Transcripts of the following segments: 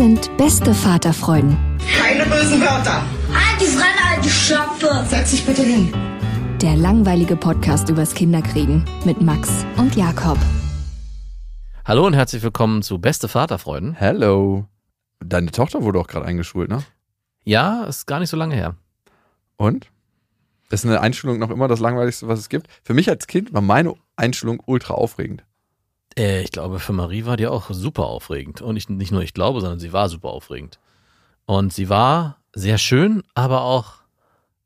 Sind beste Vaterfreuden. Keine bösen Wörter. Die Fremde, alte Schöpfe. Setz dich bitte hin. Der langweilige Podcast übers Kinderkriegen mit Max und Jakob. Hallo und herzlich willkommen zu Beste Vaterfreuden. Hello. Deine Tochter wurde auch gerade eingeschult, ne? Ja, ist gar nicht so lange her. Und? Ist eine Einschulung noch immer das langweiligste, was es gibt? Für mich als Kind war meine Einschulung ultra aufregend. Äh, ich glaube, für Marie war die auch super aufregend. Und ich, nicht nur ich glaube, sondern sie war super aufregend. Und sie war sehr schön, aber auch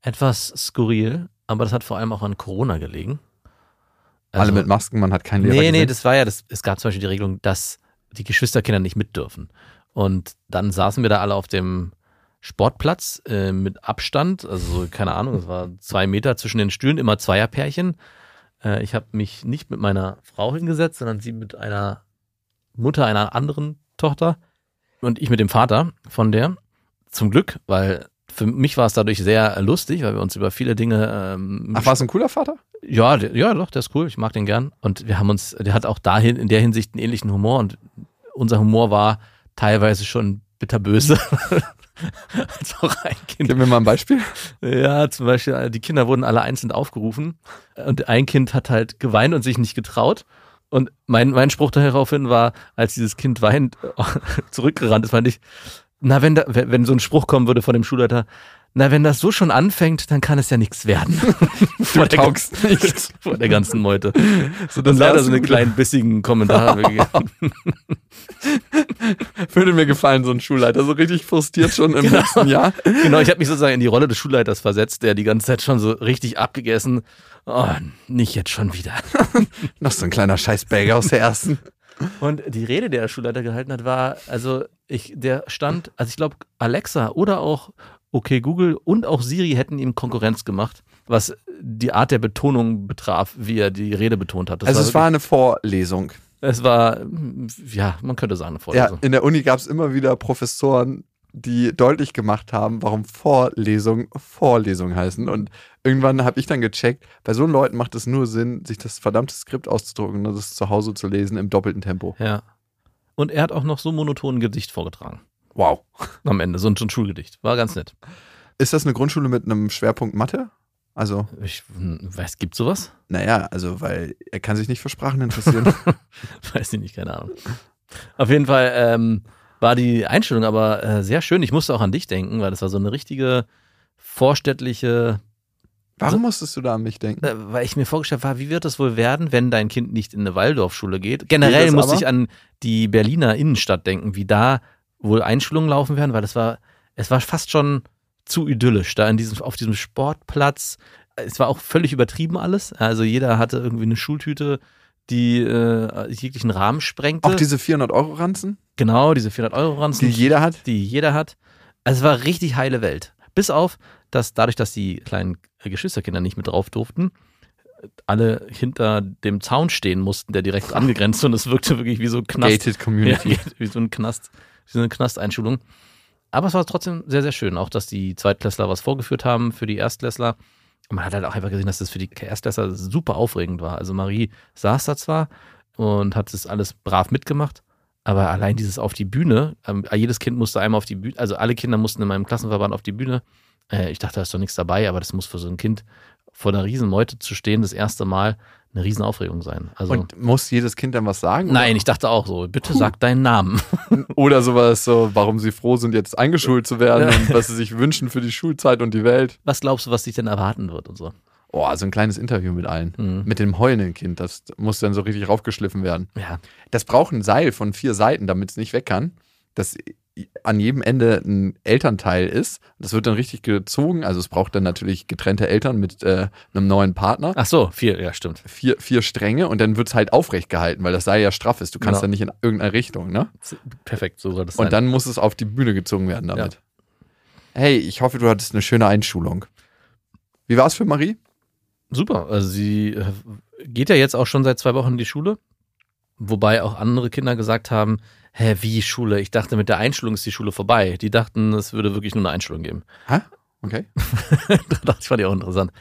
etwas skurril. Aber das hat vor allem auch an Corona gelegen. Alle mit Masken, man hat keinen Lehrer Also Nee, nee, gesehen. das war ja, das, es gab zum Beispiel die Regelung, dass die Geschwisterkinder nicht mit dürfen. Und dann saßen wir da alle auf dem Sportplatz äh, mit Abstand, also so, keine Ahnung, es war zwei Meter zwischen den Stühlen, immer Zweierpärchen. Äh, ich habe mich nicht mit meiner Frau hingesetzt, sondern sie mit einer Mutter einer anderen Tochter und ich mit dem Vater von der. Zum Glück, weil für mich war es dadurch sehr lustig, weil wir uns über viele Dinge ähm, Ach, war es ein cooler Vater? ja, der, ja, doch, der ist cool. Ich mag den gern. Und wir haben uns, der hat auch dahin in der Hinsicht einen ähnlichen Humor und unser Humor war teilweise schon bitterböse. Als auch ein Kind. Gib mir mal ein Beispiel. Ja, zum Beispiel, äh, die Kinder wurden alle einzeln aufgerufen und ein Kind hat halt geweint und sich nicht getraut. Und mein, mein Spruch daraufhin war, als dieses Kind weinend zurückgerannt ist, meinte ich, na, wenn, da, wenn wenn so ein Spruch kommen würde von dem Schulleiter, na, wenn das so schon anfängt, dann kann es ja nichts werden. vor, der, taugst nicht. vor der ganzen Meute. So, Und leider so eine erste kleinen bissigen Kommentare gegeben. gute- Würde mir gefallen, so ein Schulleiter, so richtig frustriert schon im letzten Jahr. genau, ich habe mich sozusagen in die Rolle des Schulleiters versetzt, der die ganze Zeit schon so richtig abgegessen. Oh, nicht jetzt schon wieder. Noch so ein kleiner Scheißbagger aus der ersten. Und die Rede, die der Schulleiter gehalten hat, war, also ich, der stand, also ich glaube, Alexa oder auch OK Google und auch Siri hätten ihm Konkurrenz gemacht, was die Art der Betonung betraf, wie er die Rede betont hat. Das also es war eine Vorlesung. es war, ja, man könnte sagen, eine Ja, Vorlesung. in der Uni gab es immer wieder Professoren, die deutlich gemacht haben, warum Vorlesung Vorlesung heißen. Und irgendwann habe ich dann gecheckt, bei so Leuten macht es nur Sinn, sich das verdammte Skript auszudrucken und das zu Hause zu lesen im doppelten Tempo. Ja. Und er hat auch noch so monoton ein Gedicht vorgetragen. Wow. Am Ende, so ein, so ein Schulgedicht. War ganz nett. Ist das eine Grundschule mit einem Schwerpunkt Mathe? Also, Ich hm, weiß, gibt sowas? naja, also, weil er kann sich nicht für Sprachen interessieren. Weiß ich nicht, keine Ahnung. Auf jeden Fall ähm, war die Einstellung aber äh, sehr schön. Ich musste auch an dich denken, weil das war so eine richtige vorstädtliche, Warum musstest du da an mich denken? äh, weil ich mir vorgestellt habe, wie wird das wohl werden, wenn dein Kind nicht in eine Waldorfschule geht? Generell musste ich an die Berliner Innenstadt denken, wie da wohl Einschulungen laufen werden, weil das war, es war fast schon zu idyllisch, da in diesem, auf diesem Sportplatz. Es war auch völlig übertrieben alles. Also jeder hatte irgendwie eine Schultüte, die äh, jeglichen Rahmen sprengte. Auch diese 400-Euro-Ranzen, Genau, diese 400 Euro Ranzen, die jeder hat? die jeder hat. Also es war richtig heile Welt. Bis auf, dass dadurch, dass die kleinen Geschwisterkinder nicht mit drauf durften, alle hinter dem Zaun stehen mussten, der direkt angegrenzt und es wirkte wirklich wie so ein Knast. Gated Community. Ja, wie so ein Knast, so eine Knasteinschulung. Aber es war trotzdem sehr, sehr schön. Auch, dass die Zweitklässler was vorgeführt haben für die Erstklässler. Und man hat halt auch einfach gesehen, dass das für die Erstklässler super aufregend war. Also Marie saß da zwar und hat das alles brav mitgemacht, aber allein dieses auf die Bühne, ähm, jedes Kind musste einmal auf die Bühne, also alle Kinder mussten in meinem Klassenverband auf die Bühne Äh, ich dachte, da ist doch nichts dabei, aber das muss für so ein Kind vor einer Riesenmeute zu stehen, das erste Mal eine Riesenaufregung sein. Also, Und muss jedes Kind dann was sagen? nein, ich dachte auch so, bitte sag deinen Namen. Oder sowas so, warum sie froh sind, jetzt eingeschult zu werden und was sie sich wünschen für die Schulzeit und die Welt. Was glaubst du, was dich denn erwarten wird und so? Oh, so ein kleines Interview mit allen. Mhm. Mit dem heulenden Kind, das muss dann so richtig raufgeschliffen werden. Ja, Das braucht ein Seil von vier Seiten, damit es nicht weg kann. Das an jedem Ende ein Elternteil ist. Das wird dann richtig gezogen. Also es braucht dann natürlich getrennte Eltern mit äh, einem neuen Partner. ach so, viel, ja, stimmt. Vier, vier Stränge und dann wird es halt aufrecht gehalten, weil das Seil ja straff ist. Du kannst Genau. dann nicht in irgendeine Richtung, ne? Perfekt, so soll das sein. Und dann muss es auf die Bühne gezogen werden damit. Hey, ich hoffe, du hattest eine schöne Einschulung. Wie war es für Marie? Super. Also sie äh, geht ja jetzt auch schon seit zwei Wochen in die Schule. Wobei auch andere Kinder gesagt haben, hä, wie Schule? Ich dachte, mit der Einschulung ist die Schule vorbei. Die dachten, es würde wirklich nur eine Einschulung geben. Hä? Okay. das fand ich auch interessant.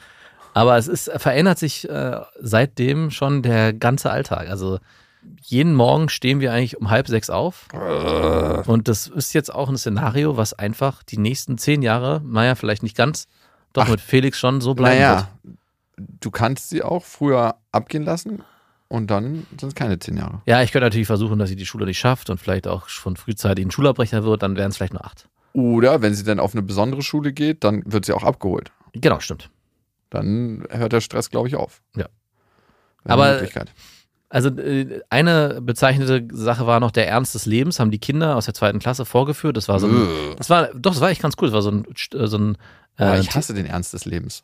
Aber es ist, verändert sich äh, seitdem schon der ganze Alltag. Also jeden Morgen stehen wir eigentlich um halb sechs auf. Und das ist jetzt auch ein Szenario, was einfach die nächsten zehn Jahre, naja, vielleicht nicht ganz, doch Ach. mit Felix schon so bleiben wird. Naja, du kannst sie auch früher abgehen lassen und dann sind es keine zehn Jahre. Ja, ich könnte natürlich versuchen, dass sie die Schule nicht schafft und vielleicht auch schon frühzeitig ein Schulabbrecher wird, dann wären es vielleicht nur acht. Oder wenn sie dann auf eine besondere Schule geht, dann wird sie auch abgeholt. Genau, stimmt. Dann hört der Stress, glaube ich, auf. Ja. Wäre Aber-. Also äh, eine bezeichnete Sache war noch der Ernst des Lebens, haben die Kinder aus der zweiten Klasse vorgeführt. Das war so ein, Ugh. das war, doch, das war echt ganz cool. Das war so ein, äh, so ein Aber äh, ich hasse den Ernst des Lebens.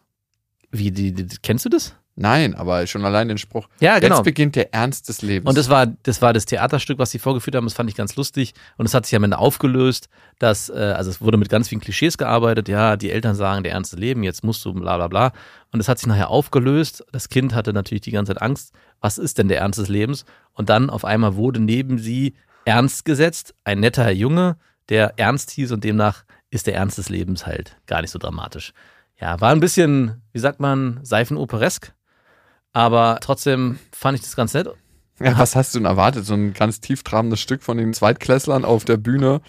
wie, die, die, kennst du das? Nein, aber schon allein den Spruch. Ja, genau. Jetzt beginnt der Ernst des Lebens. Und das war, das war das Theaterstück, was sie vorgeführt haben. Das fand ich ganz lustig. Und es hat sich am Ende aufgelöst, dass, äh, also es wurde mit ganz vielen Klischees gearbeitet. Ja, die Eltern sagen, der ernste Leben, jetzt musst du bla bla bla. Und es hat sich nachher aufgelöst. Das Kind hatte natürlich die ganze Zeit Angst. Was ist denn der Ernst des Lebens? Und dann auf einmal wurde neben sie ernst gesetzt, ein netter Junge, der ernst hieß und demnach ist der Ernst des Lebens halt gar nicht so dramatisch. Ja, war ein bisschen, wie sagt man, seifenoperesk. Aber trotzdem fand ich das ganz nett. ja, was hast du denn erwartet? So ein ganz tieftrabendes Stück von den Zweitklässlern auf der Bühne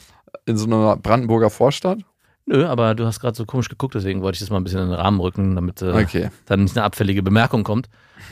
in so einer Brandenburger Vorstadt? Nö, aber du hast gerade so komisch geguckt, deswegen wollte ich das mal ein bisschen in den Rahmen rücken, damit äh, Okay. dann nicht eine abfällige Bemerkung kommt.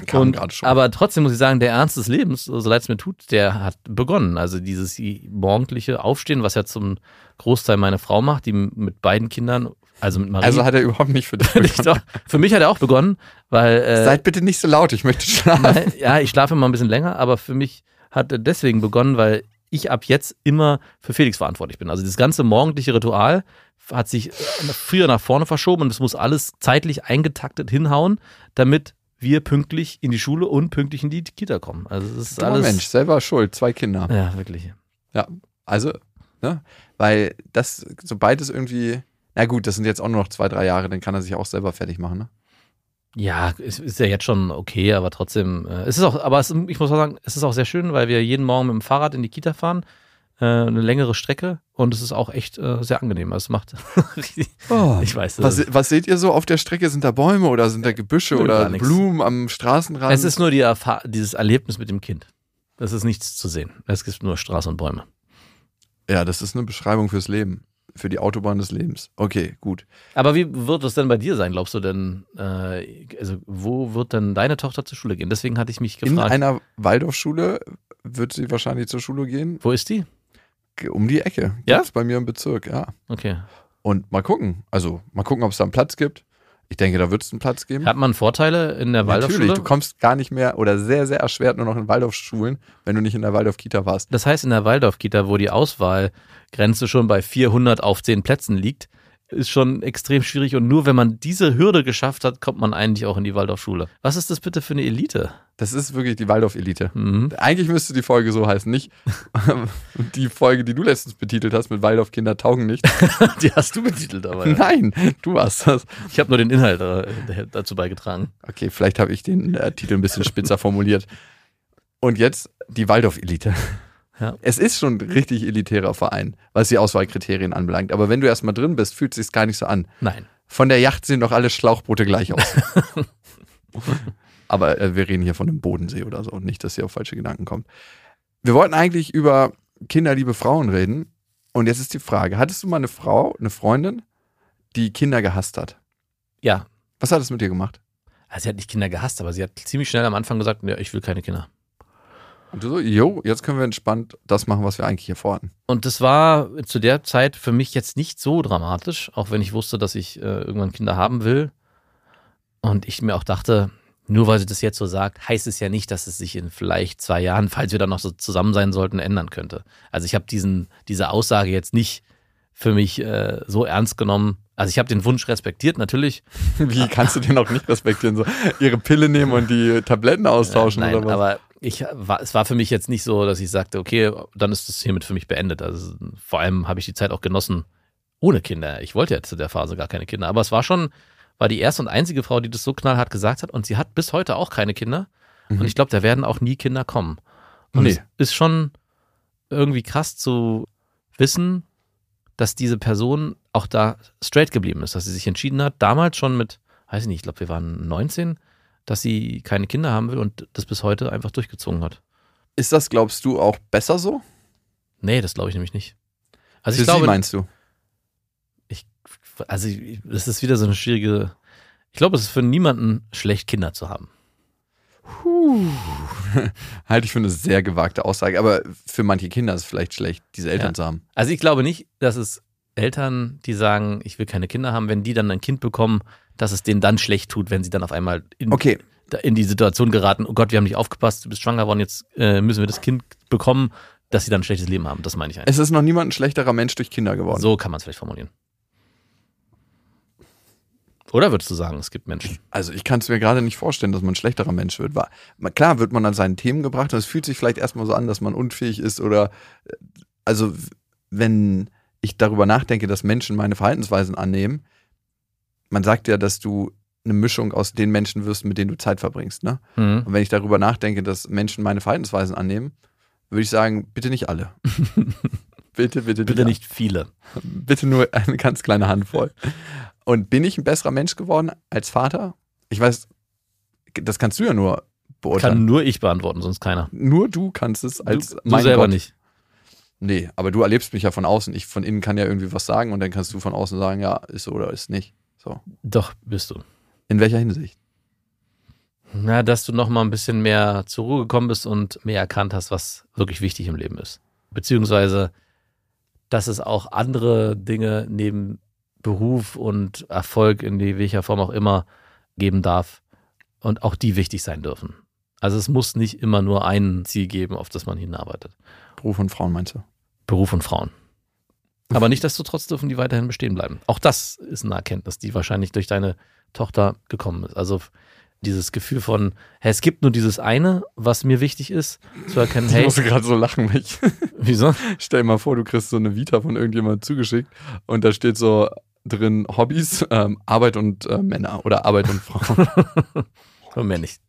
Kam Und, schon. aber trotzdem muss ich sagen, der Ernst des Lebens, so leid es mir tut, der hat begonnen. Also dieses morgendliche Aufstehen, was ja zum Großteil meine Frau macht, die mit beiden Kindern, also mit Marie. Also hat er überhaupt nicht für dich begonnen. Für mich hat er auch begonnen, weil äh, Seid bitte nicht so laut, ich möchte schlafen. Nein, ja, ich schlafe immer ein bisschen länger, aber für mich hat er deswegen begonnen, weil ich ab jetzt immer für Felix verantwortlich bin. Also das ganze morgendliche Ritual hat sich früher nach vorne verschoben und es muss alles zeitlich eingetaktet hinhauen, damit wir pünktlich in die Schule und pünktlich in die Kita kommen. Also es ist Dummer alles. Mensch, selber schuld, zwei Kinder. Ja, wirklich. Ja, also, ne, weil das, sobald es irgendwie, na gut, das sind jetzt auch nur noch zwei, drei Jahre, dann kann er sich auch selber fertig machen, ne? Ja, es ist ja jetzt schon okay, aber trotzdem, äh, es ist auch, aber es, ich muss auch sagen, es ist auch sehr schön, weil wir jeden Morgen mit dem Fahrrad in die Kita fahren, äh, eine längere Strecke und es ist auch echt äh, sehr angenehm. Also es macht, richtig- ich weiß, Was, was seht ihr so auf der Strecke? Sind da Bäume oder sind da Gebüsche Nö, oder. Blumen am Straßenrand? Es ist nur die Erfa dieses Erlebnis mit dem Kind. Das ist nichts zu sehen. Es gibt nur Straße und Bäume. ja, das ist eine Beschreibung fürs Leben. Für die Autobahn des Lebens. Okay, gut. Aber wie wird es denn bei dir sein, glaubst du denn? Äh, also, wo wird denn deine Tochter zur Schule gehen? Deswegen hatte ich mich In gefragt. einer Waldorfschule wird sie wahrscheinlich zur Schule gehen. wo ist die? Um die Ecke. Ja? Gibt's bei mir im Bezirk, ja. Okay. Und mal gucken. Also, mal gucken, ob es da einen Platz gibt. Ich denke, da wird es einen Platz geben. Hat man Vorteile in der Natürlich, Waldorfschule? du kommst gar nicht mehr oder sehr, sehr erschwert nur noch in Waldorfschulen, wenn du nicht in der Waldorf-Kita warst. Das heißt, in der Waldorf-Kita, wo die Auswahlgrenze schon bei 400 auf 10 Plätzen liegt, ist schon extrem schwierig. Und nur wenn man diese Hürde geschafft hat, kommt man eigentlich auch in die Waldorfschule. Was ist das bitte für eine Elite? Das ist wirklich die Waldorf-Elite. Mhm. Eigentlich müsste die Folge so heißen, nicht die Folge, die du letztens betitelt hast mit Waldorf-Kinder taugen nicht. Die hast du betitelt, aber. Ja. Nein, du warst das. Ich habe nur den Inhalt äh, dazu beigetragen. Okay, vielleicht habe ich den äh, Titel ein bisschen spitzer formuliert. Und jetzt die Waldorf-Elite. Ja. Es ist schon ein richtig elitärer Verein, was die Auswahlkriterien anbelangt. Aber wenn du erstmal drin bist, fühlt es sich gar nicht so an. Nein. Von der Yacht sehen doch alle Schlauchboote gleich aus. Aber äh, wir reden hier von dem Bodensee oder so und nicht, dass ihr auf falsche Gedanken kommt. Wir wollten eigentlich über kinderliebe Frauen reden. Und jetzt ist die Frage: Hattest du mal eine Frau, eine Freundin, die Kinder gehasst hat. Ja. Was hat es mit dir gemacht? Also sie hat nicht Kinder gehasst, aber sie hat ziemlich schnell am Anfang gesagt, ja, ich will keine Kinder. Und du so, jo, jetzt können wir entspannt das machen, was wir eigentlich hier vorhatten. Und das war zu der Zeit für mich jetzt nicht so dramatisch, auch wenn ich wusste, dass ich äh, irgendwann Kinder haben will. Und ich mir auch dachte, nur weil sie das jetzt so sagt, heißt es ja nicht, dass es sich in vielleicht zwei Jahren, falls wir dann noch so zusammen sein sollten, ändern könnte. Also ich habe diesen diese Aussage jetzt nicht für mich äh, so ernst genommen. Also ich habe den Wunsch respektiert, natürlich. Wie kannst du den auch nicht respektieren? So ihre Pille nehmen und die Tabletten austauschen Äh, Nein, oder was? aber ich war, es war für mich jetzt nicht so, dass ich sagte, okay, dann ist es hiermit für mich beendet. Also vor allem habe ich die Zeit auch genossen ohne Kinder. Ich wollte ja zu der Phase gar keine Kinder. Aber es war schon, war die erste und einzige Frau, die das so knallhart gesagt hat. Und sie hat bis heute auch keine Kinder. Und ich glaube, da werden auch nie Kinder kommen. Und Nee. es ist schon irgendwie krass zu wissen, dass diese Person auch da straight geblieben ist, dass sie sich entschieden hat, damals schon mit, weiß ich nicht, ich glaube, wir waren 19, dass sie keine Kinder haben will und das bis heute einfach durchgezogen hat. Ist das, glaubst du, auch besser so? Nee, das glaube ich nämlich nicht. Also Für ich glaube, sie meinst du? ich, also ich- das ist wieder so eine schwierige, ich glaube, es ist für niemanden schlecht, Kinder zu haben. Halte ich für eine sehr gewagte Aussage. Aber für manche Kinder ist es vielleicht schlecht, diese Eltern Ja. zu haben. Also ich glaube nicht, dass es Eltern, die sagen, ich will keine Kinder haben, wenn die dann ein Kind bekommen, dass es denen dann schlecht tut, wenn sie dann auf einmal in, Okay, in die Situation geraten, oh Gott, wir haben nicht aufgepasst, du bist schwanger geworden, jetzt äh, müssen wir das Kind bekommen, dass sie dann ein schlechtes Leben haben. Das meine ich eigentlich. es ist noch niemand ein schlechterer Mensch durch Kinder geworden. So kann man es vielleicht formulieren. Oder würdest du sagen, es gibt Menschen? Also ich kann es mir gerade nicht vorstellen, dass man ein schlechterer Mensch wird. Klar wird man an seinen Themen gebracht und es fühlt sich vielleicht erstmal so an, dass man unfähig ist oder äh, also wenn ich darüber nachdenke, dass Menschen meine Verhaltensweisen annehmen, man sagt ja, dass du eine Mischung aus den Menschen wirst, mit denen du Zeit verbringst, ne? Mhm. Und wenn ich darüber nachdenke, dass Menschen meine Verhaltensweisen annehmen, würde ich sagen, bitte nicht alle. bitte, bitte, Bitte nicht viele. bitte nur eine ganz kleine Handvoll. Und bin ich ein besserer Mensch geworden als Vater? Ich weiß, das kannst du ja nur beurteilen. Kann nur ich beantworten, sonst keiner. nur du kannst es als du, du mein selber Gott. nicht. Nee, aber du erlebst mich ja von außen. Ich von innen kann ja irgendwie was sagen und dann kannst du von außen sagen, ja, ist so oder ist nicht. So. Doch, bist du. In welcher Hinsicht? Na, dass du noch mal ein bisschen mehr zur Ruhe gekommen bist und mehr erkannt hast, was wirklich wichtig im Leben ist. Beziehungsweise, dass es auch andere Dinge neben Beruf und Erfolg in welcher Form auch immer geben darf und auch die wichtig sein dürfen. Also es muss nicht immer nur ein Ziel geben, auf das man hinarbeitet. Beruf und Frauen meinst du? Beruf und Frauen. Aber nichtsdestotrotz dürfen die weiterhin bestehen bleiben. Auch das ist eine Erkenntnis, die wahrscheinlich durch deine Tochter gekommen ist. Also dieses Gefühl von, hey, es gibt nur dieses eine, was mir wichtig ist, zu erkennen, Ich hey, musste gerade so lachen, weil ich wieso? stell dir mal vor, du kriegst so eine Vita von irgendjemandem zugeschickt und da steht so drin Hobbys, ähm, Arbeit und äh, Männer oder Arbeit und Frauen. Und mehr nicht.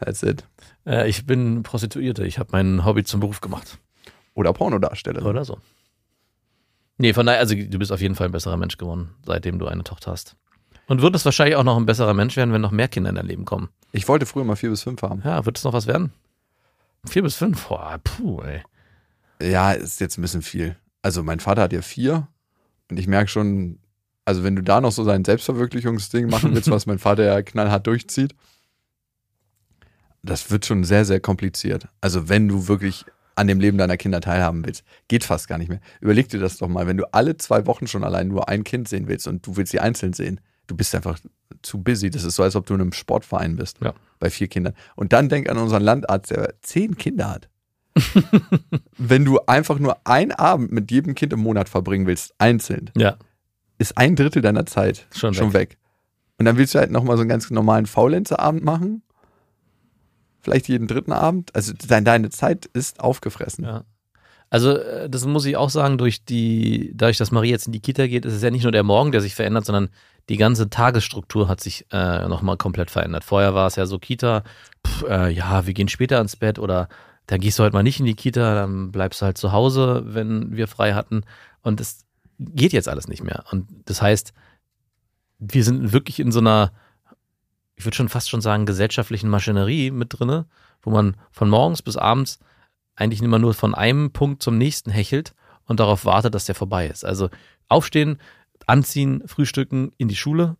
That's it. Äh, ich bin Prostituierte, ich habe mein Hobby zum Beruf gemacht. Oder Pornodarsteller. Oder so. Nee, von daher, also du bist auf jeden Fall ein besserer Mensch geworden, seitdem du eine Tochter hast. Und wird es wahrscheinlich auch noch ein besserer Mensch werden, wenn noch mehr Kinder in dein Leben kommen. Ich wollte früher mal vier bis fünf haben. Ja, wird es noch was werden? Vier bis fünf? Boah, puh, ey. Ja, ist jetzt ein bisschen viel. Also mein Vater hat ja vier und ich merke schon, also wenn du da noch so sein Selbstverwirklichungsding machen willst, was mein Vater ja knallhart durchzieht, das wird schon sehr, sehr kompliziert. Also wenn du wirklich an dem Leben deiner Kinder teilhaben willst, geht fast gar nicht mehr. Überleg dir das doch mal, wenn du alle zwei Wochen schon allein nur ein Kind sehen willst und du willst sie einzeln sehen, du bist einfach zu busy. Das ist so, als ob du in einem Sportverein bist Ja. bei vier Kindern. Und dann denk an unseren Landarzt, der zehn Kinder hat. wenn du einfach nur einen Abend mit jedem Kind im Monat verbringen willst, einzeln, Ja, ist ein Drittel deiner Zeit Schon schon weg. Und dann willst du halt nochmal so einen ganz normalen Faulenzer-Abend machen. Vielleicht jeden dritten Abend. Also dein, deine Zeit ist aufgefressen. Ja. Also, äh, das muss ich auch sagen, durch die, dadurch, dass Marie jetzt in die Kita geht, ist es ja nicht nur der Morgen, der sich verändert, sondern die ganze Tagesstruktur hat sich äh, nochmal komplett verändert. Vorher war es ja so Kita, pff, äh, ja, wir gehen später ins Bett oder dann gehst du halt mal nicht in die Kita, dann bleibst du halt zu Hause, wenn wir frei hatten. Und es geht jetzt alles nicht mehr. Und das heißt, wir sind wirklich in so einer, ich würde schon fast schon sagen, gesellschaftlichen Maschinerie mit drinne, wo man von morgens bis abends eigentlich immer nur von einem Punkt zum nächsten hechelt und darauf wartet, dass der vorbei ist. Also aufstehen, anziehen, frühstücken, in die Schule,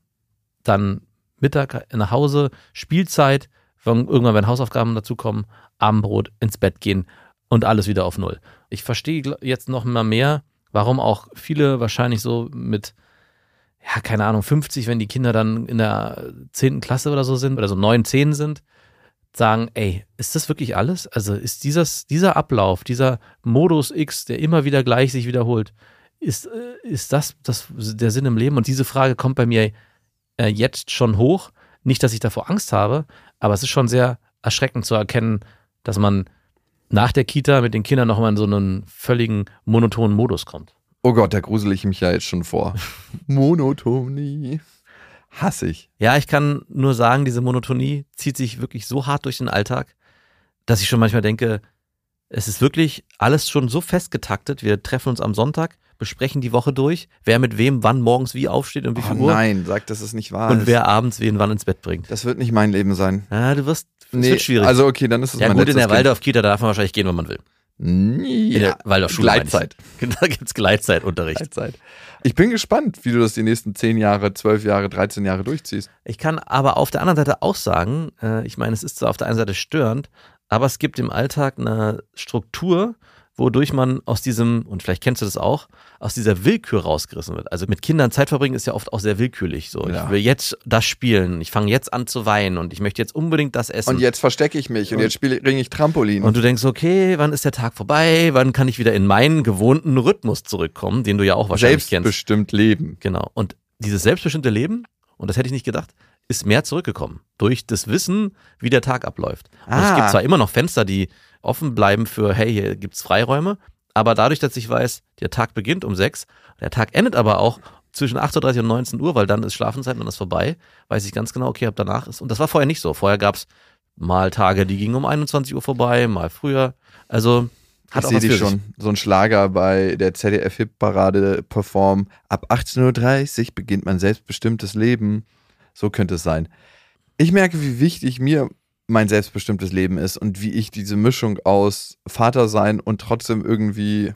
dann Mittag nach Hause, Spielzeit, irgendwann wenn Hausaufgaben dazukommen, Abendbrot, ins Bett gehen und alles wieder auf Null. Ich verstehe jetzt noch mal mehr, warum auch viele wahrscheinlich so mit, ja, keine Ahnung, 50, wenn die Kinder dann in der 10. Klasse oder so sind oder so 9, 10 sind, sagen, ey, ist das wirklich alles? Also ist dieses, dieser Ablauf, dieser Modus X, der immer wieder gleich sich wiederholt, ist, äh, ist das, das der Sinn im Leben? Und diese Frage kommt bei mir äh, jetzt schon hoch. Nicht, dass ich davor Angst habe, aber es ist schon sehr erschreckend zu erkennen, dass man nach der Kita mit den Kindern nochmal in so einen völligen monotonen Modus kommt. Oh Gott, da grusel ich mich ja jetzt schon vor. Monotonie. Hasse ich. Ja, ich kann nur sagen, diese Monotonie zieht sich wirklich so hart durch den Alltag, dass ich schon manchmal denke, es ist wirklich alles schon so festgetaktet. Wir treffen uns am Sonntag, besprechen die Woche durch, wer mit wem wann morgens wie aufsteht und wie viel Oh Uhr nein, sag, dass es nicht wahr und ist. wer abends wen wann ins Bett bringt. das wird nicht mein Leben sein. Ja, du wirst, es wird schwierig. Also okay, dann ist es ja mein gut, in der Waldorf-Kita darf man wahrscheinlich gehen, wenn man will. Ja, der Waldorfschule. Gleitzeit. Da gibt's Gleitzeitunterricht. Gleitzeit. Ich bin gespannt, wie du das die nächsten 10 Jahre, 12 Jahre, 13 Jahre durchziehst. Ich kann aber auf der anderen Seite auch sagen, äh, ich meine, es ist zwar auf der einen Seite störend, aber es gibt im Alltag eine Struktur, wodurch man aus diesem, und vielleicht kennst du das auch, aus dieser Willkür rausgerissen wird. Also mit Kindern Zeit verbringen ist ja oft auch sehr willkürlich. So, Ja. ich will jetzt das spielen, ich fange jetzt an zu weinen und ich möchte jetzt unbedingt das essen. Und jetzt verstecke ich mich und, jetzt spiele ringe ich Trampolin. Und du denkst, okay, wann ist der Tag vorbei? Wann kann ich wieder in meinen gewohnten Rhythmus zurückkommen, den du ja auch wahrscheinlich kennst? selbstbestimmt leben. Genau. Und dieses selbstbestimmte Leben, und das hätte ich nicht gedacht, ist mehr zurückgekommen. Durch das Wissen, wie der Tag abläuft. Und es Ah. gibt zwar immer noch Fenster, die offen bleiben für, hey, hier gibt's Freiräume, aber dadurch, dass ich weiß, der Tag beginnt um sechs, der Tag endet aber auch zwischen 8.30 Uhr und 19 Uhr, weil dann ist Schlafenszeit und dann ist vorbei, weiß ich ganz genau, okay, ab danach ist. Und das war vorher nicht so. Vorher gab's mal Tage, die gingen um 21 Uhr vorbei, mal früher. Also hat ich sehe dich schon. So ein Schlager bei der ZDF-Hip-Parade perform. Ab 18.30 Uhr beginnt mein selbstbestimmtes Leben. So könnte es sein. Ich merke, wie wichtig mir mein selbstbestimmtes Leben ist und wie ich diese Mischung aus Vater sein und trotzdem irgendwie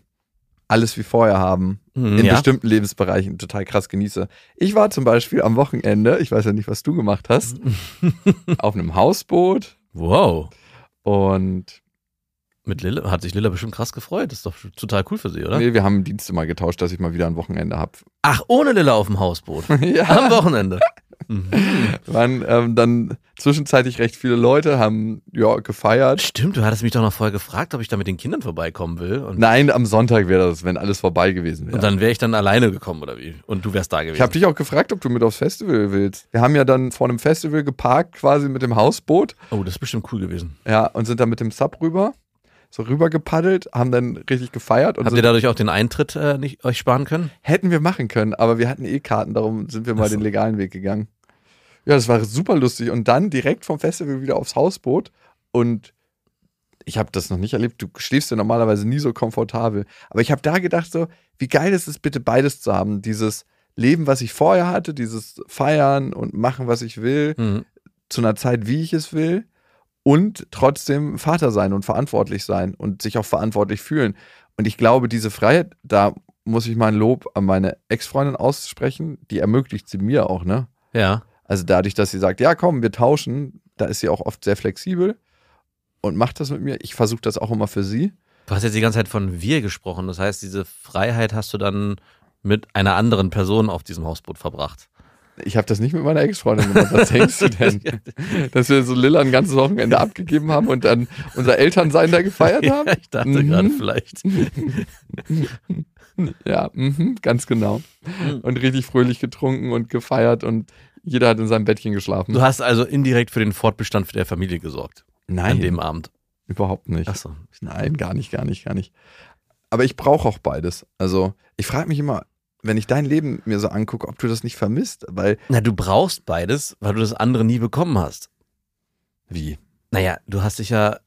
alles wie vorher haben Mhm, in ja. bestimmten Lebensbereichen total krass genieße. Ich war zum Beispiel am Wochenende, ich weiß ja nicht, was du gemacht hast, auf einem Hausboot Wow. und Mit Lilla hat sich Lilla bestimmt krass gefreut. Das ist doch total cool für sie, oder? nee, wir haben Dienste mal getauscht, dass ich mal wieder ein Wochenende habe. Ach, ohne Lilla auf dem Hausboot. ja. Am Wochenende. Mhm. waren ähm, dann zwischenzeitlich recht viele Leute, haben ja gefeiert. Stimmt, du hattest mich doch noch vorher gefragt, ob ich da mit den Kindern vorbeikommen will. Und, Nein, am Sonntag wäre das, wenn alles vorbei gewesen wäre. und dann wäre ich dann alleine gekommen, oder wie? Und du wärst da gewesen. ich habe dich auch gefragt, ob du mit aufs Festival willst. Wir haben ja dann vor einem Festival geparkt, quasi mit dem Hausboot, oh, das ist bestimmt cool gewesen. ja, und sind dann mit dem Sub rüber, so rüber gepaddelt, haben dann richtig gefeiert und Habt sind, ihr dadurch auch den Eintritt äh, nicht euch sparen können? hätten wir machen können, aber wir hatten eh Karten, darum sind wir mal so. den legalen Weg gegangen. Ja, das war super lustig und dann direkt vom Festival wieder aufs Hausboot und ich habe das noch nicht erlebt. Du schläfst ja normalerweise nie so komfortabel. Aber ich habe da gedacht, so, wie geil ist es bitte beides zu haben. Dieses Leben, was ich vorher hatte, dieses Feiern und machen, was ich will, Mhm. zu einer Zeit, wie ich es will. Und trotzdem Vater sein und verantwortlich sein und sich auch verantwortlich fühlen. Und ich glaube, diese Freiheit, da muss ich mal ein Lob an meine Ex-Freundin aussprechen, die ermöglicht sie mir auch, ne? Ja. Also dadurch, dass sie sagt, ja komm, wir tauschen, da ist sie auch oft sehr flexibel und macht das mit mir. Ich versuche das auch immer für sie. Du hast jetzt die ganze Zeit von wir gesprochen. Das heißt, diese Freiheit hast du dann mit einer anderen Person auf diesem Hausboot verbracht. Ich habe das nicht mit meiner Ex-Freundin gemacht. Was denkst du denn? Dass wir so Lilla ein ganzes Wochenende abgegeben haben und dann unser Elternsein da gefeiert haben? Ja, ich dachte Mhm. gerade vielleicht. Ja, mhm, ganz genau. Und richtig fröhlich getrunken und gefeiert und jeder hat in seinem Bettchen geschlafen. Du hast also indirekt für den Fortbestand der Familie gesorgt. Nein, An dem Abend. überhaupt nicht. Achso. Nein, gar nicht, gar nicht, gar nicht. Aber ich brauche auch beides. Also ich frage mich immer, wenn ich dein Leben mir so angucke, ob du das nicht vermisst, weil Na, du brauchst beides, weil du das andere nie bekommen hast. wie? Naja, du hast dich ja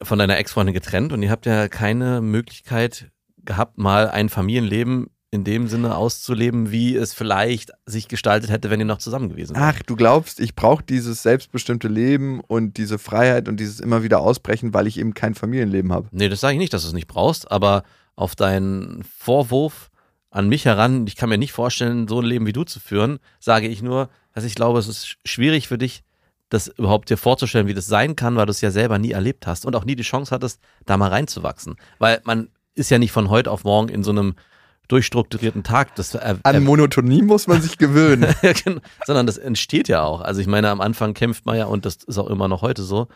von deiner Ex-Freundin getrennt und ihr habt ja keine Möglichkeit gehabt, mal ein Familienleben in dem Sinne auszuleben, wie es vielleicht sich gestaltet hätte, wenn ihr noch zusammen gewesen wärt. Ach, du glaubst, ich brauche dieses selbstbestimmte Leben und diese Freiheit und dieses immer wieder ausbrechen, weil ich eben kein Familienleben habe. Nee, das sage ich nicht, dass du es nicht brauchst, aber auf deinen Vorwurf an mich heran, ich kann mir nicht vorstellen, so ein Leben wie du zu führen, sage ich nur, dass ich glaube, es ist schwierig für dich, das überhaupt dir vorzustellen, wie das sein kann, weil du es ja selber nie erlebt hast und auch nie die Chance hattest, da mal reinzuwachsen. Weil man ist ja nicht von heute auf morgen in so einem durchstrukturierten Tag. Das, äh, An Monotonie muss man sich gewöhnen. Sondern das entsteht ja auch. Also ich meine, am Anfang kämpft man ja, und das ist auch immer noch heute so,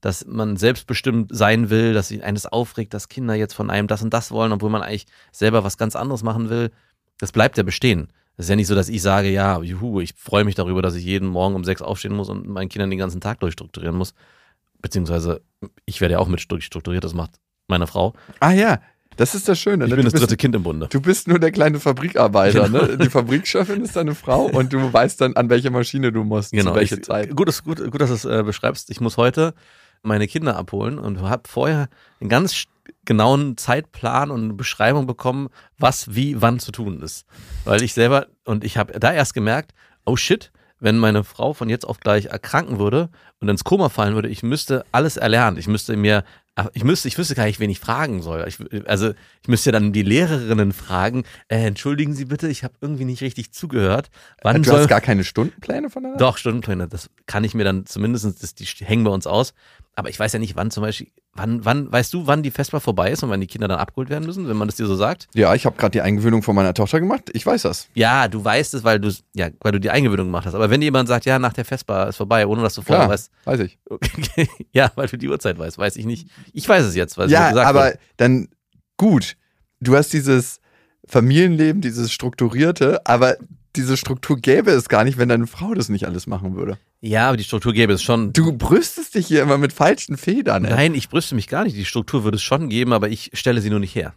dass man selbstbestimmt sein will, dass sich eines aufregt, dass Kinder jetzt von einem das und das wollen, obwohl man eigentlich selber was ganz anderes machen will. Das bleibt ja bestehen. Es ist ja nicht so, dass ich sage, ja, juhu, ich freue mich darüber, dass ich jeden Morgen um sechs aufstehen muss und meinen Kindern den ganzen Tag durchstrukturieren muss. Beziehungsweise, ich werde ja auch mit durchstrukturiert, das macht meine Frau. ah ja, das ist das Schöne. Ich ne? bin du das dritte bist, Kind im Bunde. Du bist nur der kleine Fabrikarbeiter. Genau. Ne? Die Fabrikchefin ist deine Frau und du weißt dann, an welche Maschine du musst, Genau. zu welcher ich, Zeit. Gut, dass- gut, gut, dass du es äh, beschreibst. Ich muss heute meine Kinder abholen und habe vorher einen ganz genauen Zeitplan und eine Beschreibung bekommen, was wie wann zu tun ist. Weil ich selber, und ich habe da erst gemerkt, oh shit, wenn meine Frau von jetzt auf gleich erkranken würde und ins Koma fallen würde, ich müsste alles erlernen. Ich müsste mir, ich müsste, ich wüsste gar nicht, wen ich fragen soll. Ich, also ich müsste dann die Lehrerinnen fragen, äh, entschuldigen Sie bitte, ich habe irgendwie nicht richtig zugehört. Wann du soll, hast gar keine Stundenpläne von der doch, Stundenpläne, das kann ich mir dann zumindest, das, die hängen bei uns aus. Aber ich weiß ja nicht, wann zum Beispiel, wann, wann, weißt du, wann die Vesper vorbei ist und wann die Kinder dann abgeholt werden müssen, wenn man das dir so sagt? Ja, ich habe gerade die Eingewöhnung von meiner Tochter gemacht. Ich weiß das. Ja, du weißt es, weil du, ja, weil du die Eingewöhnung gemacht hast. Aber wenn jemand sagt, ja, nach der Vesper ist vorbei, ohne dass du vorher Klar, weißt, weiß ich. okay, ja, weil du die Uhrzeit weißt, weiß ich nicht. Ich weiß es jetzt, weil es ja, gesagt aber wurde. dann gut. Du hast dieses Familienleben, dieses strukturierte, aber diese Struktur gäbe es gar nicht, wenn deine Frau das nicht alles machen würde. Ja, aber die Struktur gäbe es schon. Du brüstest dich hier immer mit falschen Federn. ey. Nein, ich brüste mich gar nicht. Die Struktur würde es schon geben, aber ich stelle sie nur nicht her.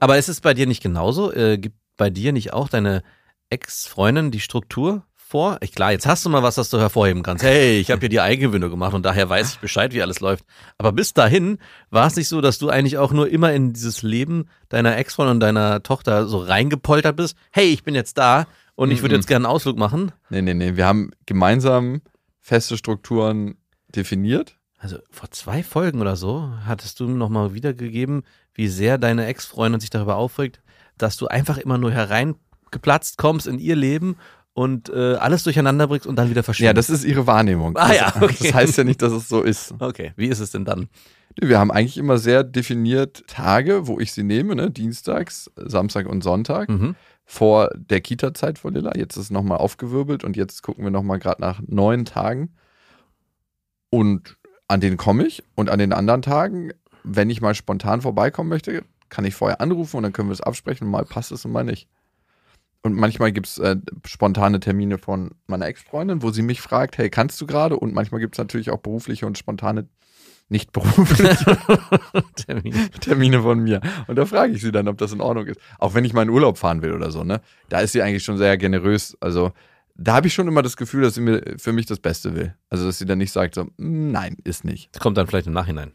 Aber ist es bei dir nicht genauso? Äh, gibt bei dir nicht auch deine Ex-Freundin die Struktur vor? Ich, klar, jetzt hast du mal was, das du hervorheben kannst. Hey, ich habe hier die Eigengewöhnung gemacht und daher weiß ich Bescheid, wie alles läuft. Aber bis dahin war es nicht so, dass du eigentlich auch nur immer in dieses Leben deiner Ex-Freundin und deiner Tochter so reingepoltert bist. Hey, ich bin jetzt da und ich würde Mhm. jetzt gerne einen Ausflug machen. Nee, nee, nee. Wir haben gemeinsam feste Strukturen definiert. Also vor zwei Folgen oder so hattest du nochmal wiedergegeben, wie sehr deine Ex-Freundin sich darüber aufregt, dass du einfach immer nur hereingeplatzt kommst in ihr Leben und äh, alles durcheinander bringst und dann wieder Ja, verschwindest. das ist ihre Wahrnehmung. Ah das, ja, okay. das heißt ja nicht, dass es so ist. okay, wie ist es denn dann? Wir haben eigentlich immer sehr definiert Tage, wo ich sie nehme, ne? Dienstags, Samstag und Sonntag. Mhm. Vor der Kita-Zeit von Lilla. Jetzt ist es nochmal aufgewirbelt und jetzt gucken wir nochmal gerade nach neun Tagen. Und an denen komme ich und an den anderen Tagen, wenn ich mal spontan vorbeikommen möchte, kann ich vorher anrufen und dann können wir es absprechen. Mal passt es und mal nicht. Und manchmal gibt es äh, spontane Termine von meiner Ex-Freundin, wo sie mich fragt, hey, kannst du gerade? Und manchmal gibt es natürlich auch berufliche und spontane, nicht berufliche Termin. Termine von mir. Und da frage ich sie dann, ob das in Ordnung ist. Auch wenn ich mal in Urlaub fahren will oder so, ne? Da ist sie eigentlich schon sehr generös. Also, da habe ich schon immer das Gefühl, dass sie mir für mich das Beste will. Also, dass sie dann nicht sagt, so, "Mm, nein, ist nicht. Das kommt dann vielleicht im Nachhinein.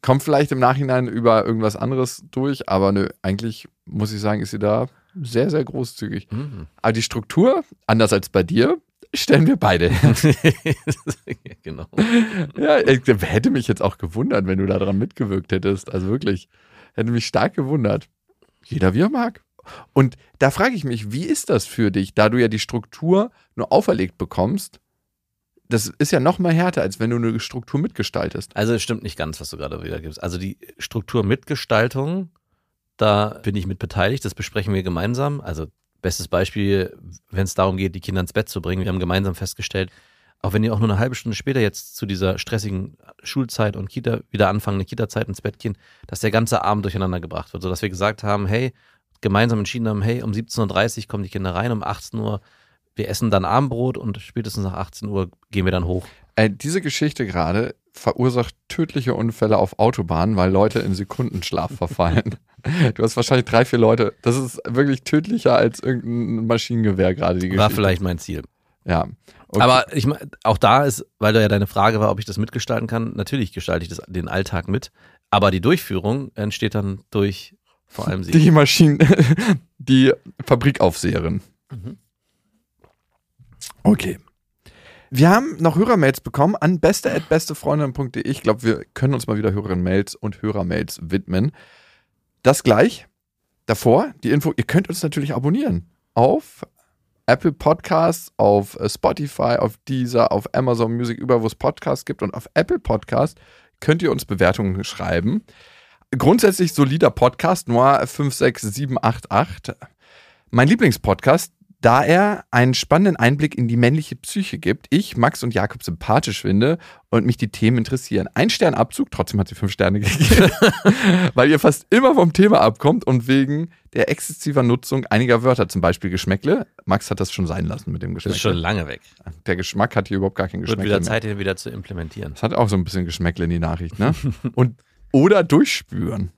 Kommt vielleicht im Nachhinein über irgendwas anderes durch, aber nö, eigentlich muss ich sagen, ist sie da sehr, sehr großzügig. Mhm. Aber die Struktur, anders als bei dir, stellen wir beide. genau. Ja, ich hätte mich jetzt auch gewundert, wenn du daran mitgewirkt hättest. Also wirklich, hätte mich stark gewundert. Jeder wie er mag. Und da frage ich mich, wie ist das für dich, da du ja die Struktur nur auferlegt bekommst? Das ist ja noch mal härter, als wenn du eine Struktur mitgestaltest. Also es stimmt nicht ganz, was du gerade wiedergibst. Also die Strukturmitgestaltung, da bin ich mit beteiligt, das besprechen wir gemeinsam. Also bestes Beispiel, wenn es darum geht, die Kinder ins Bett zu bringen. Wir haben gemeinsam festgestellt, auch wenn die auch nur eine halbe Stunde später jetzt zu dieser stressigen Schulzeit und Kita wieder anfangen, eine Kita-Zeit ins Bett gehen, dass der ganze Abend durcheinander gebracht wird. Sodass wir gesagt haben, hey, gemeinsam entschieden haben, hey, um 17.30 Uhr kommen die Kinder rein, um 18 Uhr, wir essen dann Abendbrot und spätestens nach 18 Uhr gehen wir dann hoch. Äh, diese Geschichte gerade verursacht tödliche Unfälle auf Autobahnen, weil Leute in Sekundenschlaf verfallen. Du hast wahrscheinlich drei, vier Leute. Das ist wirklich tödlicher als irgendein Maschinengewehr gerade, die Geschichte. War vielleicht mein Ziel. Ja. Okay. Aber ich auch da ist, weil da ja deine Frage war, ob ich das mitgestalten kann, natürlich gestalte ich das, den Alltag mit. Aber die Durchführung entsteht dann durch vor allem sie. die Maschinen, die Fabrikaufseherin. Mhm. Okay. Wir haben noch Hörermails bekommen an beste.bestefreundin.de. Ich glaube, wir können uns mal wieder Hörerinnen-Mails und Hörermails widmen. Das gleich davor die Info, ihr könnt uns natürlich abonnieren auf Apple Podcasts, auf äh, Spotify, auf Deezer, auf Amazon Music, überall wo es Podcasts gibt und auf Apple Podcast könnt ihr uns Bewertungen schreiben. Grundsätzlich solider Podcast, Noir 56788. Mein Lieblingspodcast, da er einen spannenden Einblick in die männliche Psyche gibt, ich, Max und Jakob sympathisch finde und mich die Themen interessieren. Ein Sternabzug, trotzdem hat sie fünf Sterne gegeben, weil ihr fast immer vom Thema abkommt und wegen der exzessiver Nutzung einiger Wörter, zum Beispiel Geschmäckle. Max hat das schon sein lassen mit dem Das Geschmäckle. ist schon lange weg. Der Geschmack hat hier überhaupt gar kein Wird Geschmäckle wieder mehr. Zeit, den wieder zu implementieren. Das hat auch so ein bisschen Geschmäckle in die Nachricht, ne? Und, oder durchspüren.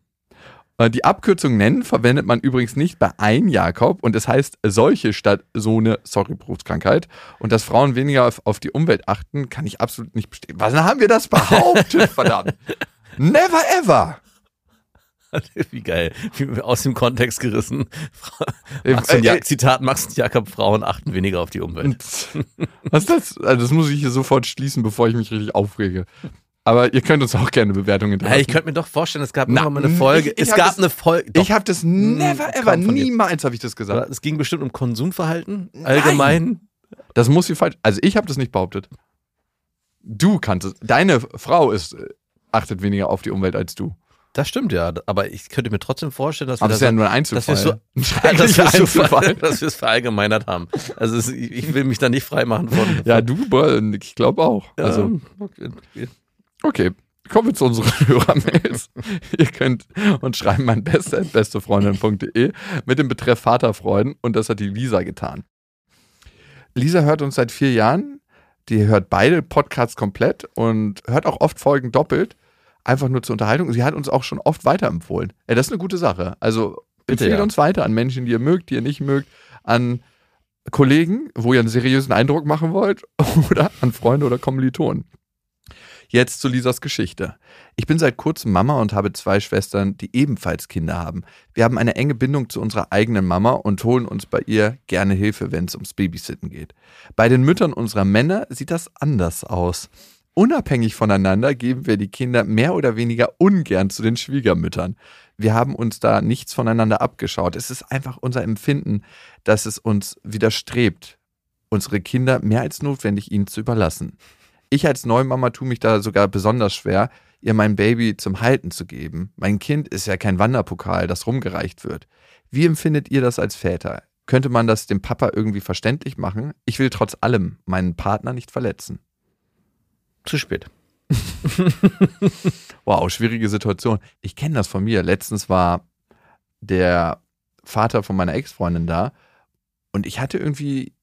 Äh, Die Abkürzung nennen verwendet man übrigens nicht bei ein Jakob und es heißt solche statt so eine, sorry, Berufskrankheit. Und dass Frauen weniger auf, auf die Umwelt achten, kann ich absolut nicht bestätigen. Was haben wir das behauptet, verdammt? Never ever! Wie geil. Wie aus dem Kontext gerissen. Äh, Max und äh, ja Zitat Max und Jakob, Frauen achten weniger auf die Umwelt. Was ist das? Also das muss ich hier sofort schließen, bevor ich mich richtig aufrege. Aber ihr könnt uns auch gerne Bewertungen Hey, hinterlassen. ich könnte mir doch vorstellen, es gab Na, mal eine Folge. ich- ich es gab das- eine Folge. Doch, ich habe das never Hm, ever, von dir. niemals habe ich das gesagt. es ging bestimmt um Konsumverhalten allgemein. Das muss sie falsch. Also ich habe das nicht behauptet. Du kannst es. Deine Frau ist äh, achtet weniger auf die Umwelt als du. Das stimmt ja, aber ich könnte mir trotzdem vorstellen, dass wir Aber das ist ja nur ein dass wir so, Ein dass wir es Einzelfall. dass wir es verallgemeinert haben. Also es, ich will mich da nicht freimachen von. Ja, du, ich glaube auch. Ja, Also, okay. Okay. Kommen wir zu unseren Hörermails. Ihr könnt uns schreiben an beste.bestefreundin.de mit dem Betreff Vaterfreuden und das hat die Lisa getan. Lisa hört uns seit vier Jahren. Die hört beide Podcasts komplett und hört auch oft Folgen doppelt. Einfach nur zur Unterhaltung. Sie hat uns auch schon oft weiterempfohlen. Ja, das ist eine gute Sache. Also Bitte, empfehlt ja. uns weiter an Menschen, die ihr mögt, die ihr nicht mögt, an Kollegen, wo ihr einen seriösen Eindruck machen wollt oder an Freunde oder Kommilitonen. Jetzt zu Lisas Geschichte. Ich bin seit kurzem Mama und habe zwei Schwestern, die ebenfalls Kinder haben. Wir haben eine enge Bindung zu unserer eigenen Mama und holen uns bei ihr gerne Hilfe, wenn es ums Babysitten geht. Bei den Müttern unserer Männer sieht das anders aus. Unabhängig voneinander geben wir die Kinder mehr oder weniger ungern zu den Schwiegermüttern. Wir haben uns da nichts voneinander abgeschaut. Es ist einfach unser Empfinden, dass es uns widerstrebt, unsere Kinder mehr als notwendig ihnen zu überlassen. Ich als Neumama tue mich da sogar besonders schwer, ihr mein Baby zum Halten zu geben. Mein Kind ist ja kein Wanderpokal, das rumgereicht wird. Wie empfindet ihr das als Väter? Könnte man das dem Papa irgendwie verständlich machen? Ich will trotz allem meinen Partner nicht verletzen. Zu spät. Wow, schwierige Situation. Ich kenne das von mir. Letztens war der Vater von meiner Ex-Freundin da und ich hatte irgendwie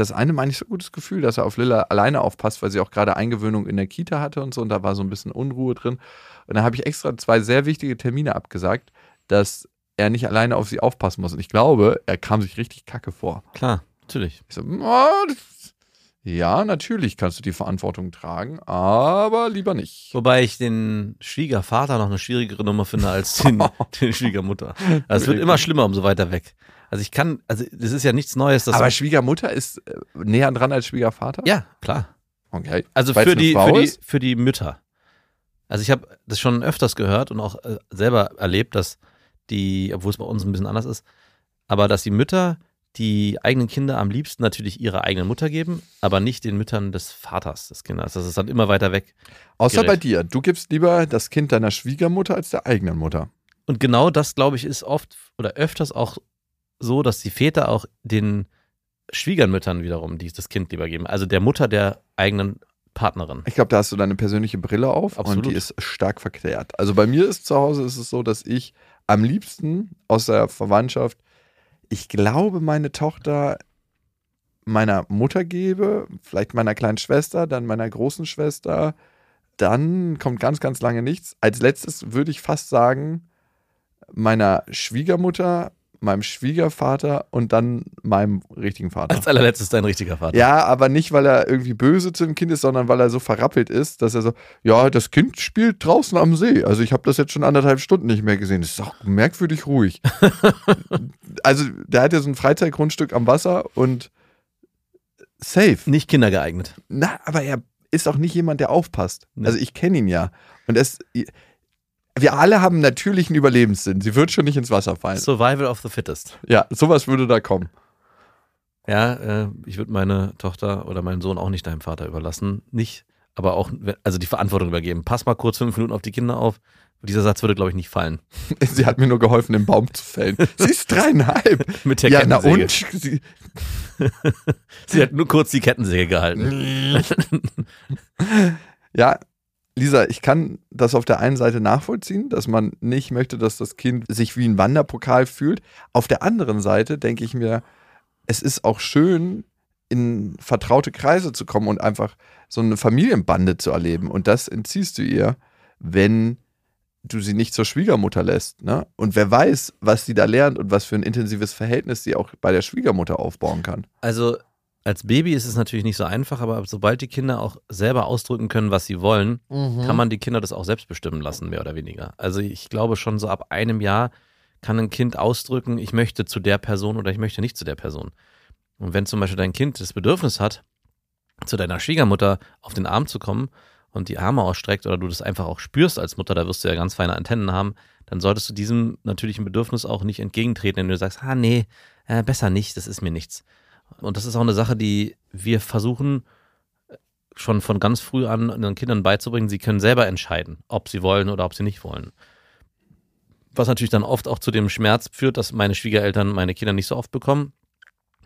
das eine Mal nicht so gutes Gefühl, dass er auf Lilla alleine aufpasst, weil sie auch gerade Eingewöhnung in der Kita hatte und so und da war so ein bisschen Unruhe drin. Und dann habe ich extra zwei sehr wichtige Termine abgesagt, dass er nicht alleine auf sie aufpassen muss. Und ich glaube, er kam sich richtig kacke vor. Klar, natürlich. Ich so, "Oh, ja, natürlich kannst du die Verantwortung tragen, aber lieber nicht. Wobei ich den Schwiegervater noch eine schwierigere Nummer finde als den, den Schwiegermutter. Also es wird immer schlimmer, umso weiter weg. Also ich kann, also das ist ja nichts Neues. Dass Aber Schwiegermutter ist äh, näher dran als Schwiegervater? ja, klar. Okay. Also Weil's für die, für, die, für die Mütter. Also ich habe das schon öfters gehört und auch äh, selber erlebt, dass die, obwohl es bei uns ein bisschen anders ist, aber dass die Mütter die eigenen Kinder am liebsten natürlich ihrer eigenen Mutter geben, aber nicht den Müttern des Vaters des Kindes. Das ist dann immer weiter weg. Außer bei dir. Du gibst lieber das Kind deiner Schwiegermutter als der eigenen Mutter. Und genau das, glaube ich, ist oft oder öfters auch so, dass die Väter auch den Schwiegermüttern wiederum die, das Kind lieber geben. Also der Mutter der eigenen Partnerin. Ich glaube, da hast du deine persönliche Brille auf Absolut. und die ist stark verklärt. Also bei mir ist zu Hause ist es so, dass ich am liebsten aus der Verwandtschaft, ich glaube, meine Tochter meiner Mutter gebe, vielleicht meiner kleinen Schwester, dann meiner großen Schwester, dann kommt ganz, ganz lange nichts. Als letztes würde ich fast sagen, meiner Schwiegermutter, meinem Schwiegervater und dann meinem richtigen Vater. Als allerletztes dein richtiger Vater. Ja, aber nicht, weil er irgendwie böse zu dem Kind ist, sondern weil er so verrappelt ist, dass er so, ja, das Kind spielt draußen am See. Also ich habe das jetzt schon anderthalb Stunden nicht mehr gesehen. Das ist auch merkwürdig ruhig. also der hat ja so ein Freizeitgrundstück am Wasser und safe. Nicht kindergeeignet. Na, aber er ist auch nicht jemand, der aufpasst. Nee. Also ich kenne ihn ja. Und es, wir alle haben natürlichen Überlebenssinn. Sie wird schon nicht ins Wasser fallen. Survival of the fittest. Ja, sowas würde da kommen. Ja, äh, ich würde meine Tochter oder meinen Sohn auch nicht deinem Vater überlassen. Nicht, aber auch, also die Verantwortung übergeben. Pass mal kurz fünf Minuten auf die Kinder auf. Dieser Satz würde, glaube ich, nicht fallen. Sie hat mir nur geholfen, den Baum zu fällen. Sie ist dreieinhalb. Mit der ja, na Kettensäge. und? Sie, Sie hat nur kurz die Kettensäge gehalten. ja, Lisa, ich kann das auf der einen Seite nachvollziehen, dass man nicht möchte, dass das Kind sich wie ein Wanderpokal fühlt. Auf der anderen Seite denke ich mir, es ist auch schön, in vertraute Kreise zu kommen und einfach so eine Familienbande zu erleben. Und das entziehst du ihr, wenn du sie nicht zur Schwiegermutter lässt. Ne? Und wer weiß, was sie da lernt und was für ein intensives Verhältnis sie auch bei der Schwiegermutter aufbauen kann. Also als Baby ist es natürlich nicht so einfach, aber sobald die Kinder auch selber ausdrücken können, was sie wollen, kann man die Kinder das auch selbst bestimmen lassen, mehr oder weniger. Also ich glaube schon so ab einem Jahr kann ein Kind ausdrücken, ich möchte zu der Person oder ich möchte nicht zu der Person. Und wenn zum Beispiel dein Kind das Bedürfnis hat, zu deiner Schwiegermutter auf den Arm zu kommen und die Arme ausstreckt oder du das einfach auch spürst als Mutter, da wirst du ja ganz feine Antennen haben, dann solltest du diesem natürlichen Bedürfnis auch nicht entgegentreten, wenn du sagst, ah nee, äh, besser nicht, das ist mir nichts. Und das ist auch eine Sache, die wir versuchen schon von ganz früh an den Kindern beizubringen, sie können selber entscheiden, ob sie wollen oder ob sie nicht wollen. Was natürlich dann oft auch zu dem Schmerz führt, dass meine Schwiegereltern meine Kinder nicht so oft bekommen.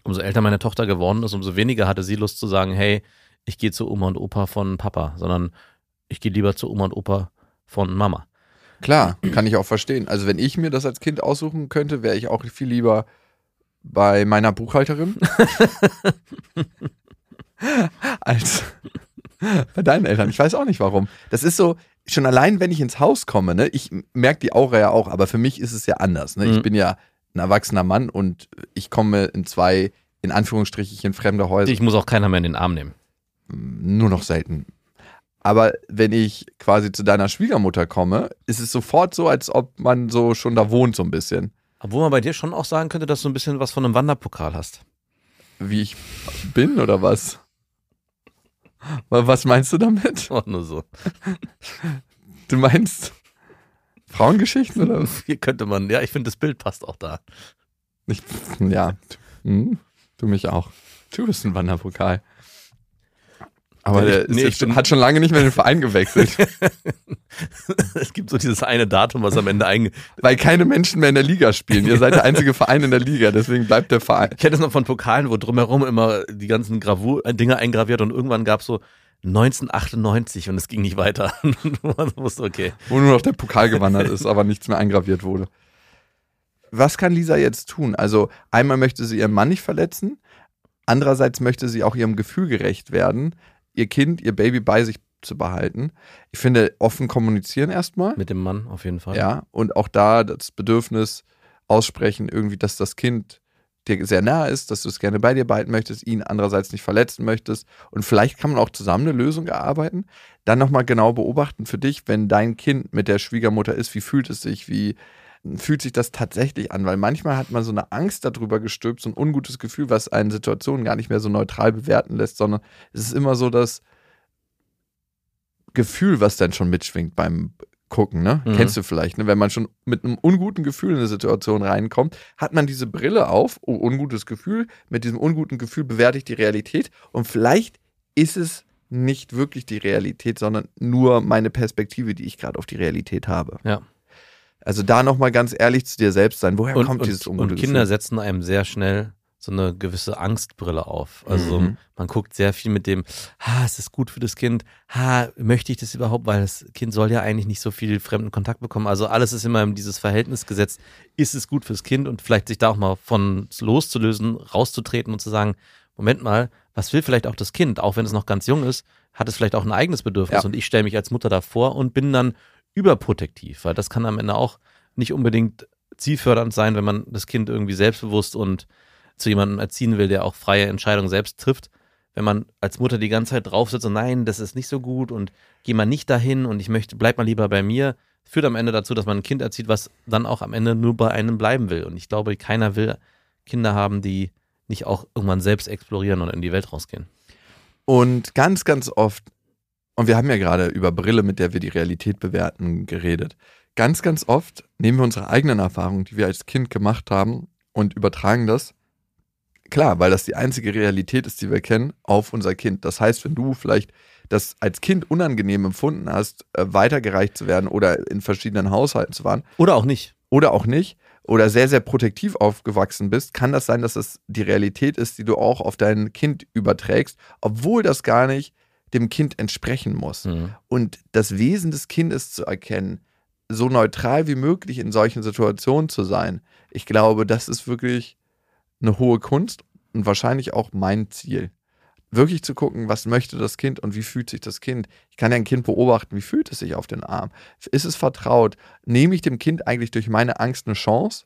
Umso älter meine Tochter geworden ist, umso weniger hatte sie Lust zu sagen, hey, ich gehe zu Oma und Opa von Papa, sondern ich gehe lieber zu Oma und Opa von Mama. Klar, kann ich auch verstehen. Also wenn ich mir das als Kind aussuchen könnte, wäre ich auch viel lieber bei meiner Buchhalterin als bei deinen Eltern. Ich weiß auch nicht warum. Das ist so, schon allein, wenn ich ins Haus komme, ne, ich merke die Aura ja auch, aber für mich ist es ja anders. Ne? Ich Mhm. bin ja ein erwachsener Mann und ich komme in zwei, in Anführungsstrichen, fremde Häuser. Ich muss auch keiner mehr in den Arm nehmen. nur noch selten. Aber wenn ich quasi zu deiner Schwiegermutter komme, ist es sofort so, als ob man so schon da wohnt, so ein bisschen. Obwohl man bei dir schon auch sagen könnte, dass du ein bisschen was von einem Wanderpokal hast. Wie ich bin oder was? Wa- Was meinst du damit? Auch nur so. Du meinst Frauengeschichten oder? Hier könnte man, ja, ich finde, das Bild passt auch da. Ich, ja, hm, du mich auch. Du bist ein Wanderpokal. Aber Nee, der nee, schon, hat schon lange nicht mehr den Verein gewechselt, es gibt so dieses eine Datum, was am Ende einge... weil keine Menschen mehr in der Liga spielen. Ihr seid der einzige Verein in der Liga, deswegen bleibt der Verein. Ich hätte es noch von Pokalen, wo drumherum immer die ganzen Gravur äh, Dinger eingraviert und irgendwann gab es so 1998 und es ging nicht weiter. Man wusste, okay. wo nur noch der Pokal gewandert ist, aber nichts mehr eingraviert wurde. Was kann Lisa jetzt tun? Also einmal möchte sie ihren Mann nicht verletzen, andererseits möchte sie auch ihrem Gefühl gerecht werden, ihr Kind, ihr Baby bei sich zu behalten. Ich finde, offen kommunizieren erstmal. Mit dem Mann auf jeden Fall. Ja, und auch da das Bedürfnis aussprechen, irgendwie, dass das Kind dir sehr nah ist, dass du es gerne bei dir behalten möchtest, ihn andererseits nicht verletzen möchtest. Und vielleicht kann man auch zusammen eine Lösung erarbeiten. Dann nochmal genau beobachten für dich, wenn dein Kind mit der Schwiegermutter ist, wie fühlt es sich, wie fühlt sich das tatsächlich an? Weil manchmal hat man so eine Angst darüber gestülpt, so ein ungutes Gefühl, was einen Situationen gar nicht mehr so neutral bewerten lässt, sondern es ist immer so das Gefühl, was dann schon mitschwingt beim Gucken, ne? Mhm. Kennst du vielleicht, ne? Wenn man schon mit einem unguten Gefühl in eine Situation reinkommt, hat man diese Brille auf, oh, ungutes Gefühl, mit diesem unguten Gefühl bewerte ich die Realität und vielleicht ist es nicht wirklich die Realität, sondern nur meine Perspektive, die ich gerade auf die Realität habe. Ja. Also da nochmal ganz ehrlich zu dir selbst sein. Woher Und, kommt und, dieses ungute und Kinder Gefühl? setzen einem sehr schnell so eine gewisse Angstbrille auf. Also so, Mhm. man guckt sehr viel mit dem, ha, ist das gut für das Kind? Ha, möchte ich das überhaupt? Weil das Kind soll ja eigentlich nicht so viel fremden Kontakt bekommen. Also alles ist immer in dieses Verhältnis gesetzt. Ist es gut fürs Kind? Und vielleicht sich da auch mal von loszulösen, rauszutreten und zu sagen, Moment mal, was will vielleicht auch das Kind? Auch wenn es noch ganz jung ist, hat es vielleicht auch ein eigenes Bedürfnis. Ja. Und ich stelle mich als Mutter davor und bin dann überprotektiv, weil das kann am Ende auch nicht unbedingt zielfördernd sein, wenn man das Kind irgendwie selbstbewusst und zu jemandem erziehen will, der auch freie Entscheidungen selbst trifft. Wenn man als Mutter die ganze Zeit drauf sitzt und nein, das ist nicht so gut und geh mal nicht dahin und ich möchte, bleib mal lieber bei mir, führt am Ende dazu, dass man ein Kind erzieht, was dann auch am Ende nur bei einem bleiben will. Und ich glaube, keiner will Kinder haben, die nicht auch irgendwann selbst explorieren und in die Welt rausgehen. Und ganz, ganz oft, und wir haben ja gerade über Brille, mit der wir die Realität bewerten, geredet. ganz, ganz oft nehmen wir unsere eigenen Erfahrungen, die wir als Kind gemacht haben, und übertragen das. Klar, weil das die einzige Realität ist, die wir kennen, auf unser Kind. Das heißt, wenn du vielleicht das als Kind unangenehm empfunden hast, äh, weitergereicht zu werden oder in verschiedenen Haushalten zu waren Oder auch nicht. oder auch nicht oder sehr, sehr protektiv aufgewachsen bist, kann das sein, dass das die Realität ist, die du auch auf dein Kind überträgst, obwohl das gar nicht dem Kind entsprechen muss. Mhm. Und das Wesen des Kindes zu erkennen, so neutral wie möglich in solchen Situationen zu sein, ich glaube, das ist wirklich eine hohe Kunst und wahrscheinlich auch mein Ziel. Wirklich zu gucken, was möchte das Kind und wie fühlt sich das Kind. Ich kann ja ein Kind beobachten, wie fühlt es sich auf den Arm. Ist es vertraut? Nehme ich dem Kind eigentlich durch meine Angst eine Chance?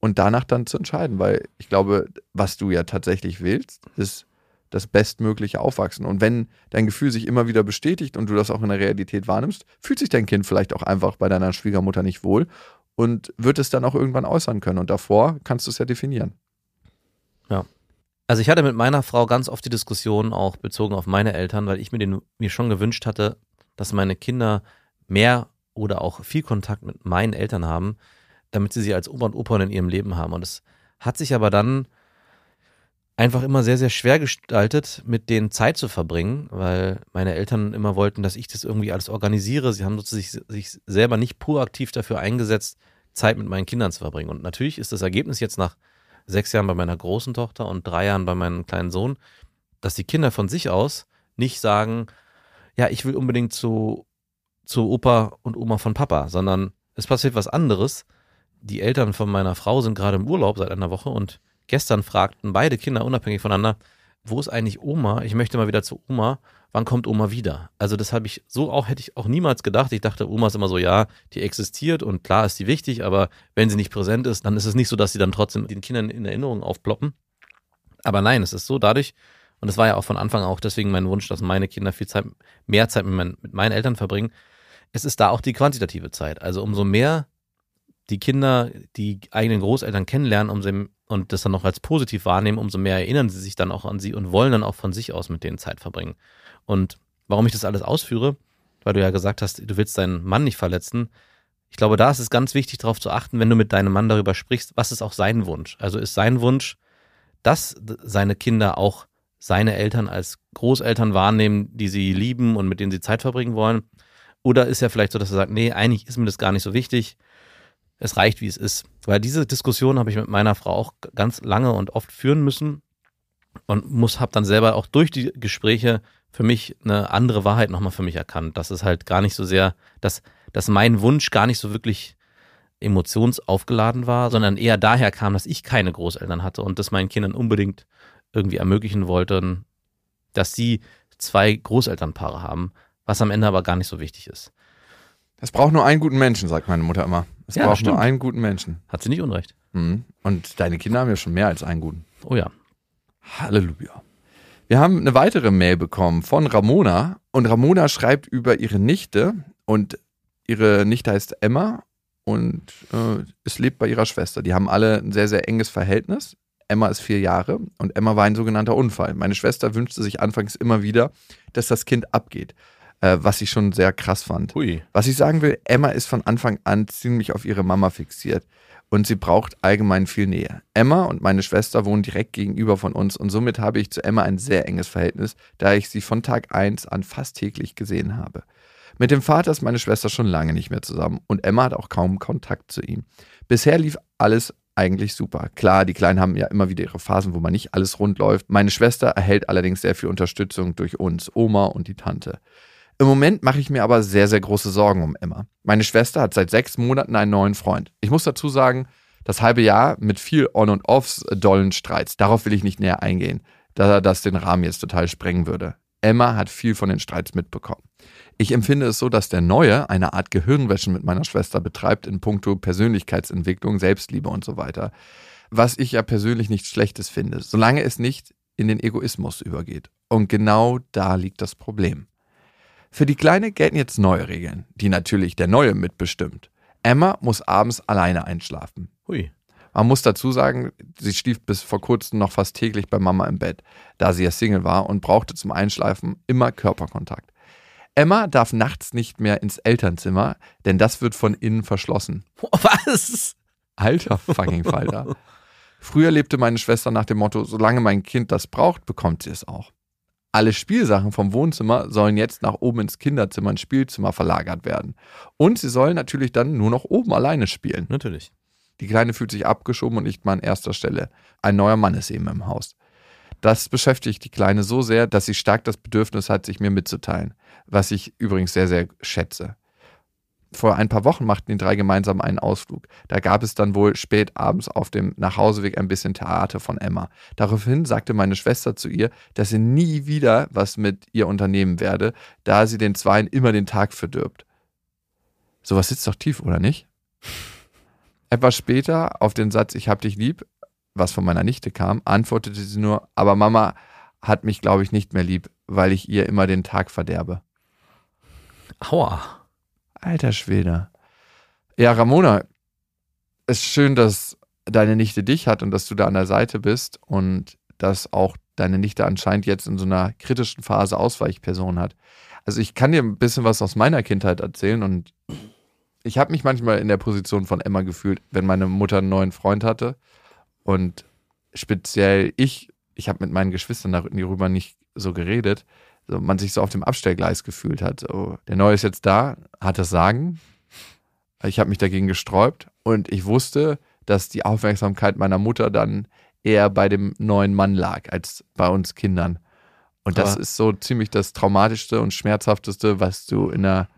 Und danach dann zu entscheiden, weil ich glaube, was du ja tatsächlich willst, ist das bestmögliche Aufwachsen. Und wenn dein Gefühl sich immer wieder bestätigt und du das auch in der Realität wahrnimmst, fühlt sich dein Kind vielleicht auch einfach bei deiner Schwiegermutter nicht wohl und wird es dann auch irgendwann äußern können. Und davor kannst du es ja definieren. Also ich hatte mit meiner Frau ganz oft die Diskussion auch bezogen auf meine Eltern, weil ich mir, den, mir schon gewünscht hatte, dass meine Kinder mehr oder auch viel Kontakt mit meinen Eltern haben, damit sie sie als Oma und Opa in ihrem Leben haben. Und es hat sich aber dann einfach immer sehr, sehr schwer gestaltet, mit denen Zeit zu verbringen, weil meine Eltern immer wollten, dass ich das irgendwie alles organisiere. Sie haben sozusagen sich selber nicht proaktiv dafür eingesetzt, Zeit mit meinen Kindern zu verbringen. Und natürlich ist das Ergebnis jetzt nach sechs Jahren bei meiner großen Tochter und drei Jahren bei meinem kleinen Sohn, dass die Kinder von sich aus nicht sagen, ja, ich will unbedingt zu, zu Opa und Oma von Papa, sondern es passiert was anderes. Die Eltern von meiner Frau sind gerade im Urlaub seit einer Woche und gestern fragten beide Kinder unabhängig voneinander, wo ist eigentlich Oma? Ich möchte mal wieder zu Oma. Wann kommt Oma wieder? Also das habe ich so auch, hätte ich auch niemals gedacht. Ich dachte, Oma ist immer so, ja, die existiert und klar ist die wichtig, aber wenn sie nicht präsent ist, dann ist es nicht so, dass sie dann trotzdem den Kindern in Erinnerung aufploppen. Aber nein, es ist so dadurch, und es war ja auch von Anfang auch deswegen mein Wunsch, dass meine Kinder viel Zeit, mehr Zeit mit, meinen- mit meinen Eltern verbringen. Es ist da auch die quantitative Zeit. Also umso mehr die Kinder die eigenen Großeltern kennenlernen umso, und das dann noch als positiv wahrnehmen, umso mehr erinnern sie sich dann auch an sie und wollen dann auch von sich aus mit denen Zeit verbringen. Und warum ich das alles ausführe, weil du ja gesagt hast, du willst deinen Mann nicht verletzen. Ich glaube, da ist es ganz wichtig, darauf zu achten, wenn du mit deinem Mann darüber sprichst, was ist auch sein Wunsch? Also ist sein Wunsch, dass seine Kinder auch seine Eltern als Großeltern wahrnehmen, die sie lieben und mit denen sie Zeit verbringen wollen? Oder ist ja vielleicht so, dass er sagt, nee, eigentlich ist mir das gar nicht so wichtig. Es reicht, wie es ist. Weil diese Diskussion habe ich mit meiner Frau auch ganz lange und oft führen müssen und muss, habe dann selber auch durch die Gespräche für mich eine andere Wahrheit nochmal für mich erkannt. Dass es halt gar nicht so sehr, dass, dass mein Wunsch gar nicht so wirklich emotionsaufgeladen war, sondern eher daher kam, dass ich keine Großeltern hatte und das meinen Kindern unbedingt irgendwie ermöglichen wollte, dass sie zwei Großelternpaare haben, was am Ende aber gar nicht so wichtig ist. Es braucht nur einen guten Menschen, sagt meine Mutter immer. Es Ja, braucht stimmt. nur einen guten Menschen. Hat sie nicht unrecht. Mhm. Und deine Kinder haben ja schon mehr als einen guten. Oh ja. Halleluja. Wir haben eine weitere Mail bekommen von Ramona und Ramona schreibt über ihre Nichte und ihre Nichte heißt Emma und äh, es lebt bei ihrer Schwester. Die haben alle ein sehr, sehr enges Verhältnis. Emma ist vier Jahre und Emma war ein sogenannter Unfall. Meine Schwester wünschte sich anfangs immer wieder, dass das Kind abgeht, äh, was ich schon sehr krass fand. Hui. Was ich sagen will, Emma ist von Anfang an ziemlich auf ihre Mama fixiert und sie braucht allgemein viel Nähe. Emma und meine Schwester wohnen direkt gegenüber von uns und somit habe ich zu Emma ein sehr enges Verhältnis, da ich sie von Tag 1 an fast täglich gesehen habe. Mit dem Vater ist meine Schwester schon lange nicht mehr zusammen und Emma hat auch kaum Kontakt zu ihm. Bisher lief alles eigentlich super. Klar, die Kleinen haben ja immer wieder ihre Phasen, wo man nicht alles rund läuft. Meine Schwester erhält allerdings sehr viel Unterstützung durch uns, Oma und die Tante. Im Moment mache ich mir aber sehr, sehr große Sorgen um Emma. Meine Schwester hat seit sechs Monaten einen neuen Freund. Ich muss dazu sagen, das halbe Jahr mit viel On- und Offs, äh, dollen Streits. Darauf will ich nicht näher eingehen, da das den Rahmen jetzt total sprengen würde. Emma hat viel von den Streits mitbekommen. Ich empfinde es so, dass der Neue eine Art Gehirnwäsche mit meiner Schwester betreibt in puncto Persönlichkeitsentwicklung, Selbstliebe und so weiter. Was ich ja persönlich nichts Schlechtes finde, solange es nicht in den Egoismus übergeht. Und genau da liegt das Problem. Für die Kleine gelten jetzt neue Regeln, die natürlich der Neue mitbestimmt. Emma muss abends alleine einschlafen. Hui. Man muss dazu sagen, sie schlief bis vor kurzem noch fast täglich bei Mama im Bett, da sie ja Single war und brauchte zum Einschlafen immer Körperkontakt. Emma darf nachts nicht mehr ins Elternzimmer, denn das wird von innen verschlossen. Was? Alter fucking Falter. Früher lebte meine Schwester nach dem Motto, solange mein Kind das braucht, bekommt sie es auch. Alle Spielsachen vom Wohnzimmer sollen jetzt nach oben ins Kinderzimmer, ins Spielzimmer verlagert werden. Und sie sollen natürlich dann nur noch oben alleine spielen. Natürlich. Die Kleine fühlt sich abgeschoben und nicht mal an erster Stelle. Ein neuer Mann ist eben im Haus. Das beschäftigt die Kleine so sehr, dass sie stark das Bedürfnis hat, sich mir mitzuteilen. Was ich übrigens sehr, sehr schätze. Vor ein paar Wochen machten die drei gemeinsam einen Ausflug. Da gab es dann wohl spät abends auf dem Nachhauseweg ein bisschen Theater von Emma. Daraufhin sagte meine Schwester zu ihr, dass sie nie wieder was mit ihr unternehmen werde, da sie den Zweien immer den Tag verdirbt. Sowas sitzt doch tief, oder nicht? Etwas später auf den Satz Ich hab dich lieb, was von meiner Nichte kam, antwortete sie nur, aber Mama hat mich, glaube ich, nicht mehr lieb, weil ich ihr immer den Tag verderbe. Aua. Alter Schwede. Ja, Ramona, es ist schön, dass deine Nichte dich hat und dass du da an der Seite bist und dass auch deine Nichte anscheinend jetzt in so einer kritischen Phase Ausweichperson hat. Also ich kann dir ein bisschen was aus meiner Kindheit erzählen und ich habe mich manchmal in der Position von Emma gefühlt, wenn meine Mutter einen neuen Freund hatte und speziell ich, ich habe mit meinen Geschwistern darüber nicht so geredet, man sich so auf dem Abstellgleis gefühlt hat. So, der Neue ist jetzt da, hat das Sagen. Ich habe mich dagegen gesträubt und ich wusste, dass die Aufmerksamkeit meiner Mutter dann eher bei dem neuen Mann lag als bei uns Kindern. Und das Aber- ist so ziemlich das Traumatischste und Schmerzhafteste, was du in einer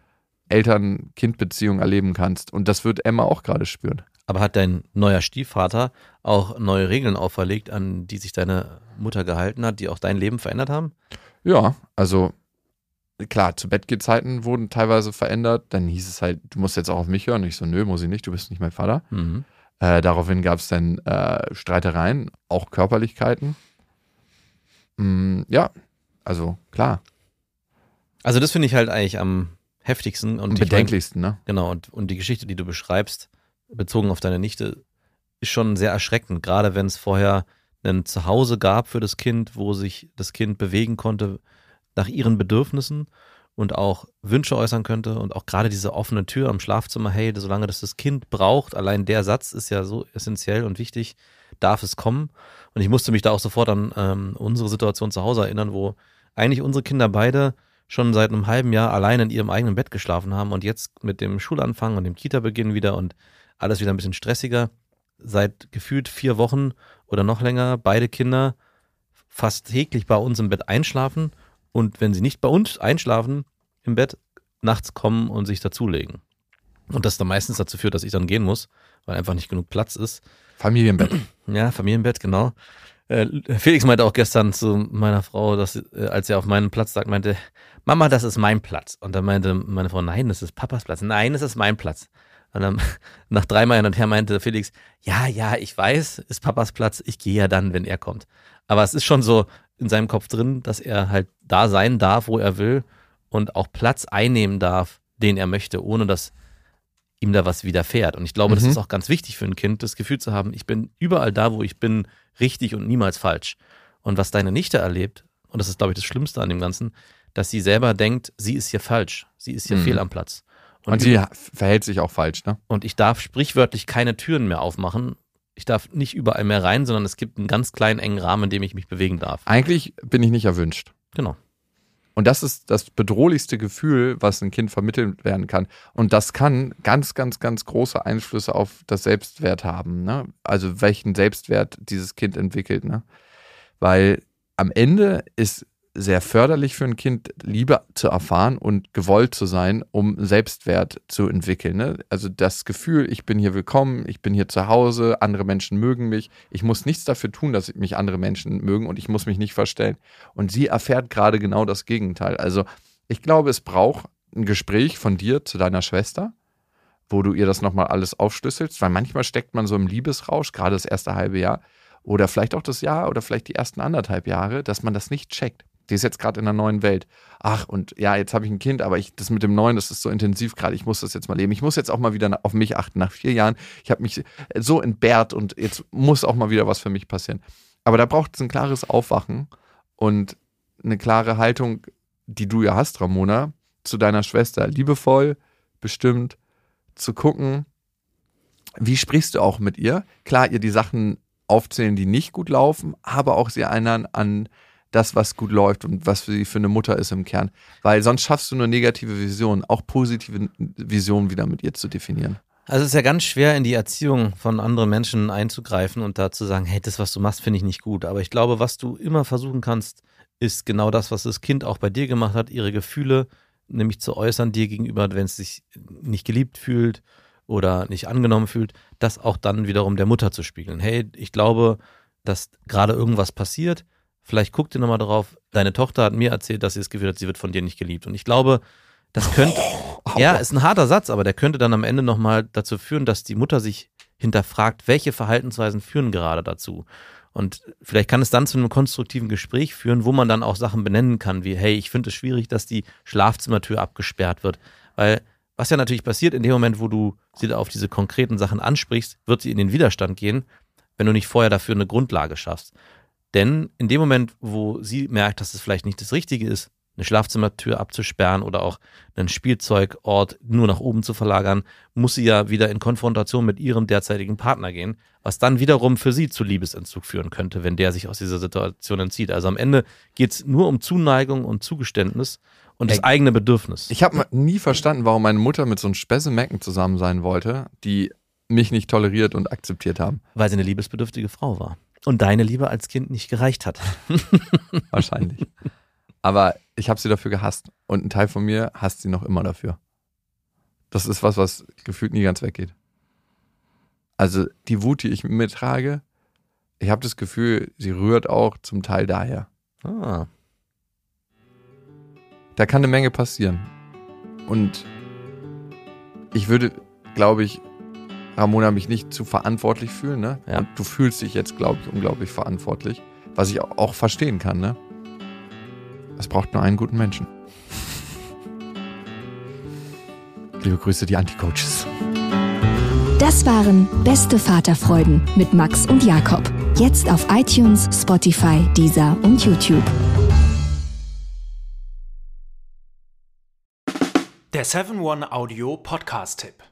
Eltern-Kind-Beziehung erleben kannst. Und das wird Emma auch gerade spüren. Aber hat dein neuer Stiefvater auch neue Regeln auferlegt, an die sich deine Mutter gehalten hat, die auch dein Leben verändert haben? Ja, also klar, zu Bettgehzeiten wurden teilweise verändert. Dann hieß es halt, du musst jetzt auch auf mich hören. Und ich so, nö, muss ich nicht, du bist nicht mein Vater. Mhm. Äh, daraufhin gab es dann äh, Streitereien, auch Körperlichkeiten. Mm, ja, also klar, Also das finde ich halt eigentlich am heftigsten und am bedenklichsten, ne? Genau, und, und die Geschichte, die du beschreibst, bezogen auf deine Nichte, ist schon sehr erschreckend, gerade wenn es vorher ein Zuhause gab für das Kind, wo sich das Kind bewegen konnte nach ihren Bedürfnissen und auch Wünsche äußern könnte und auch gerade diese offene Tür am Schlafzimmer, hey, solange das das Kind braucht, allein der Satz ist ja so essentiell und wichtig, darf es kommen. Und ich musste mich da auch sofort an ähm, unsere Situation zu Hause erinnern, wo eigentlich unsere Kinder beide schon seit einem halben Jahr allein in ihrem eigenen Bett geschlafen haben und jetzt mit dem Schulanfang und dem Kita-Beginn wieder und alles wieder ein bisschen stressiger. Seit gefühlt vier Wochen oder noch länger beide Kinder fast täglich bei uns im Bett einschlafen und wenn sie nicht bei uns einschlafen im Bett, nachts kommen und sich dazulegen. Und das dann meistens dazu führt, dass ich dann gehen muss, weil einfach nicht genug Platz ist. Familienbett. Ja, Familienbett, genau. Äh, Felix meinte auch gestern zu meiner Frau, dass äh, als er auf meinen Platz sagt, meinte, Mama, das ist mein Platz. Und dann meinte meine Frau, nein, das ist Papas Platz. Nein, das ist mein Platz. Und dann nach dreimal hin und her meinte Felix, ja, ja, ich weiß, ist Papas Platz. Ich gehe ja dann, wenn er kommt. Aber es ist schon so in seinem Kopf drin, dass er halt da sein darf, wo er will und auch Platz einnehmen darf, den er möchte, ohne dass ihm da was widerfährt. Und ich glaube, das Mhm. ist auch ganz wichtig für ein Kind, das Gefühl zu haben, ich bin überall da, wo ich bin, richtig und niemals falsch. Und was deine Nichte erlebt, und das ist, glaube ich, das Schlimmste an dem Ganzen, dass sie selber denkt, sie ist hier falsch, sie ist hier Mhm. fehl am Platz. Und sie verhält sich auch falsch, ne? und ich darf sprichwörtlich keine Türen mehr aufmachen. Ich darf nicht überall mehr rein, sondern es gibt einen ganz kleinen, engen Rahmen, in dem ich mich bewegen darf. Eigentlich bin ich nicht erwünscht. Genau. Und das ist das bedrohlichste Gefühl, was ein Kind vermittelt werden kann. Und das kann ganz, ganz, ganz große Einflüsse auf das Selbstwert haben. Ne? Also welchen Selbstwert dieses Kind entwickelt. Ne? Weil am Ende ist sehr förderlich für ein Kind, Liebe zu erfahren und gewollt zu sein, um Selbstwert zu entwickeln. Ne? Also das Gefühl, ich bin hier willkommen, ich bin hier zu Hause, andere Menschen mögen mich, ich muss nichts dafür tun, dass mich andere Menschen mögen und ich muss mich nicht verstellen. Und sie erfährt gerade genau das Gegenteil. Also ich glaube, es braucht ein Gespräch von dir zu deiner Schwester, wo du ihr das nochmal alles aufschlüsselst, weil manchmal steckt man so im Liebesrausch, gerade das erste halbe Jahr oder vielleicht auch das Jahr oder vielleicht die ersten anderthalb Jahre, dass man das nicht checkt. Die ist jetzt gerade in einer neuen Welt. Ach, und ja, jetzt habe ich ein Kind, aber ich, das mit dem Neuen, das ist so intensiv gerade. Ich muss das jetzt mal leben. Ich muss jetzt auch mal wieder auf mich achten. Nach vier Jahren, ich habe mich so entbehrt und jetzt muss auch mal wieder was für mich passieren. Aber da braucht es ein klares Aufwachen und eine klare Haltung, die du ja hast, Ramona, zu deiner Schwester liebevoll, bestimmt, zu gucken, wie sprichst du auch mit ihr? Klar, ihr die Sachen aufzählen, die nicht gut laufen, aber auch sie erinnern an das, was gut läuft und was sie für eine Mutter ist im Kern. Weil sonst schaffst du nur negative Visionen, auch positive Visionen wieder mit ihr zu definieren. Also es ist ja ganz schwer, in die Erziehung von anderen Menschen einzugreifen und da zu sagen, hey, das, was du machst, finde ich nicht gut. Aber ich glaube, was du immer versuchen kannst, ist genau das, was das Kind auch bei dir gemacht hat, ihre Gefühle nämlich zu äußern dir gegenüber, wenn es sich nicht geliebt fühlt oder nicht angenommen fühlt, das auch dann wiederum der Mutter zu spiegeln. Hey, ich glaube, dass gerade irgendwas passiert. Vielleicht guck dir nochmal drauf. Deine Tochter hat mir erzählt, dass sie das Gefühl hat, sie wird von dir nicht geliebt. Und ich glaube, das könnte, ja, ist ein harter Satz, aber der könnte dann am Ende nochmal dazu führen, dass die Mutter sich hinterfragt, welche Verhaltensweisen führen gerade dazu. Und vielleicht kann es dann zu einem konstruktiven Gespräch führen, wo man dann auch Sachen benennen kann, wie, hey, ich finde es schwierig, dass die Schlafzimmertür abgesperrt wird. Weil was ja natürlich passiert, in dem Moment, wo du sie auf diese konkreten Sachen ansprichst, wird sie in den Widerstand gehen, wenn du nicht vorher dafür eine Grundlage schaffst. Denn in dem Moment, wo sie merkt, dass es vielleicht nicht das Richtige ist, eine Schlafzimmertür abzusperren oder auch einen Spielzeugort nur nach oben zu verlagern, muss sie ja wieder in Konfrontation mit ihrem derzeitigen Partner gehen, was dann wiederum für sie zu Liebesentzug führen könnte, wenn der sich aus dieser Situation entzieht. Also am Ende geht es nur um Zuneigung und Zugeständnis und das eigene Bedürfnis. Ich habe nie verstanden, warum meine Mutter mit so einem Spessemecken zusammen sein wollte, die mich nicht toleriert und akzeptiert haben. Weil sie eine liebesbedürftige Frau war. Und deine Liebe als Kind nicht gereicht hat. Wahrscheinlich. Aber ich habe sie dafür gehasst. Und ein Teil von mir hasst sie noch immer dafür. Das ist was, was gefühlt nie ganz weggeht. Also die Wut, die ich mit mir trage, ich habe das Gefühl, sie rührt auch zum Teil daher. Ah. Da kann eine Menge passieren. Und ich würde, glaube ich, Ramona mich nicht zu verantwortlich fühlen, ne? Ja. Und du fühlst dich jetzt, glaube ich, unglaublich verantwortlich. Was ich auch verstehen kann, ne? Es braucht nur einen guten Menschen. Liebe Grüße, die Anti-Coaches. Das waren Beste Vaterfreuden mit Max und Jakob. Jetzt auf iTunes, Spotify, Deezer und YouTube. Der 7-One-Audio-Podcast-Tipp.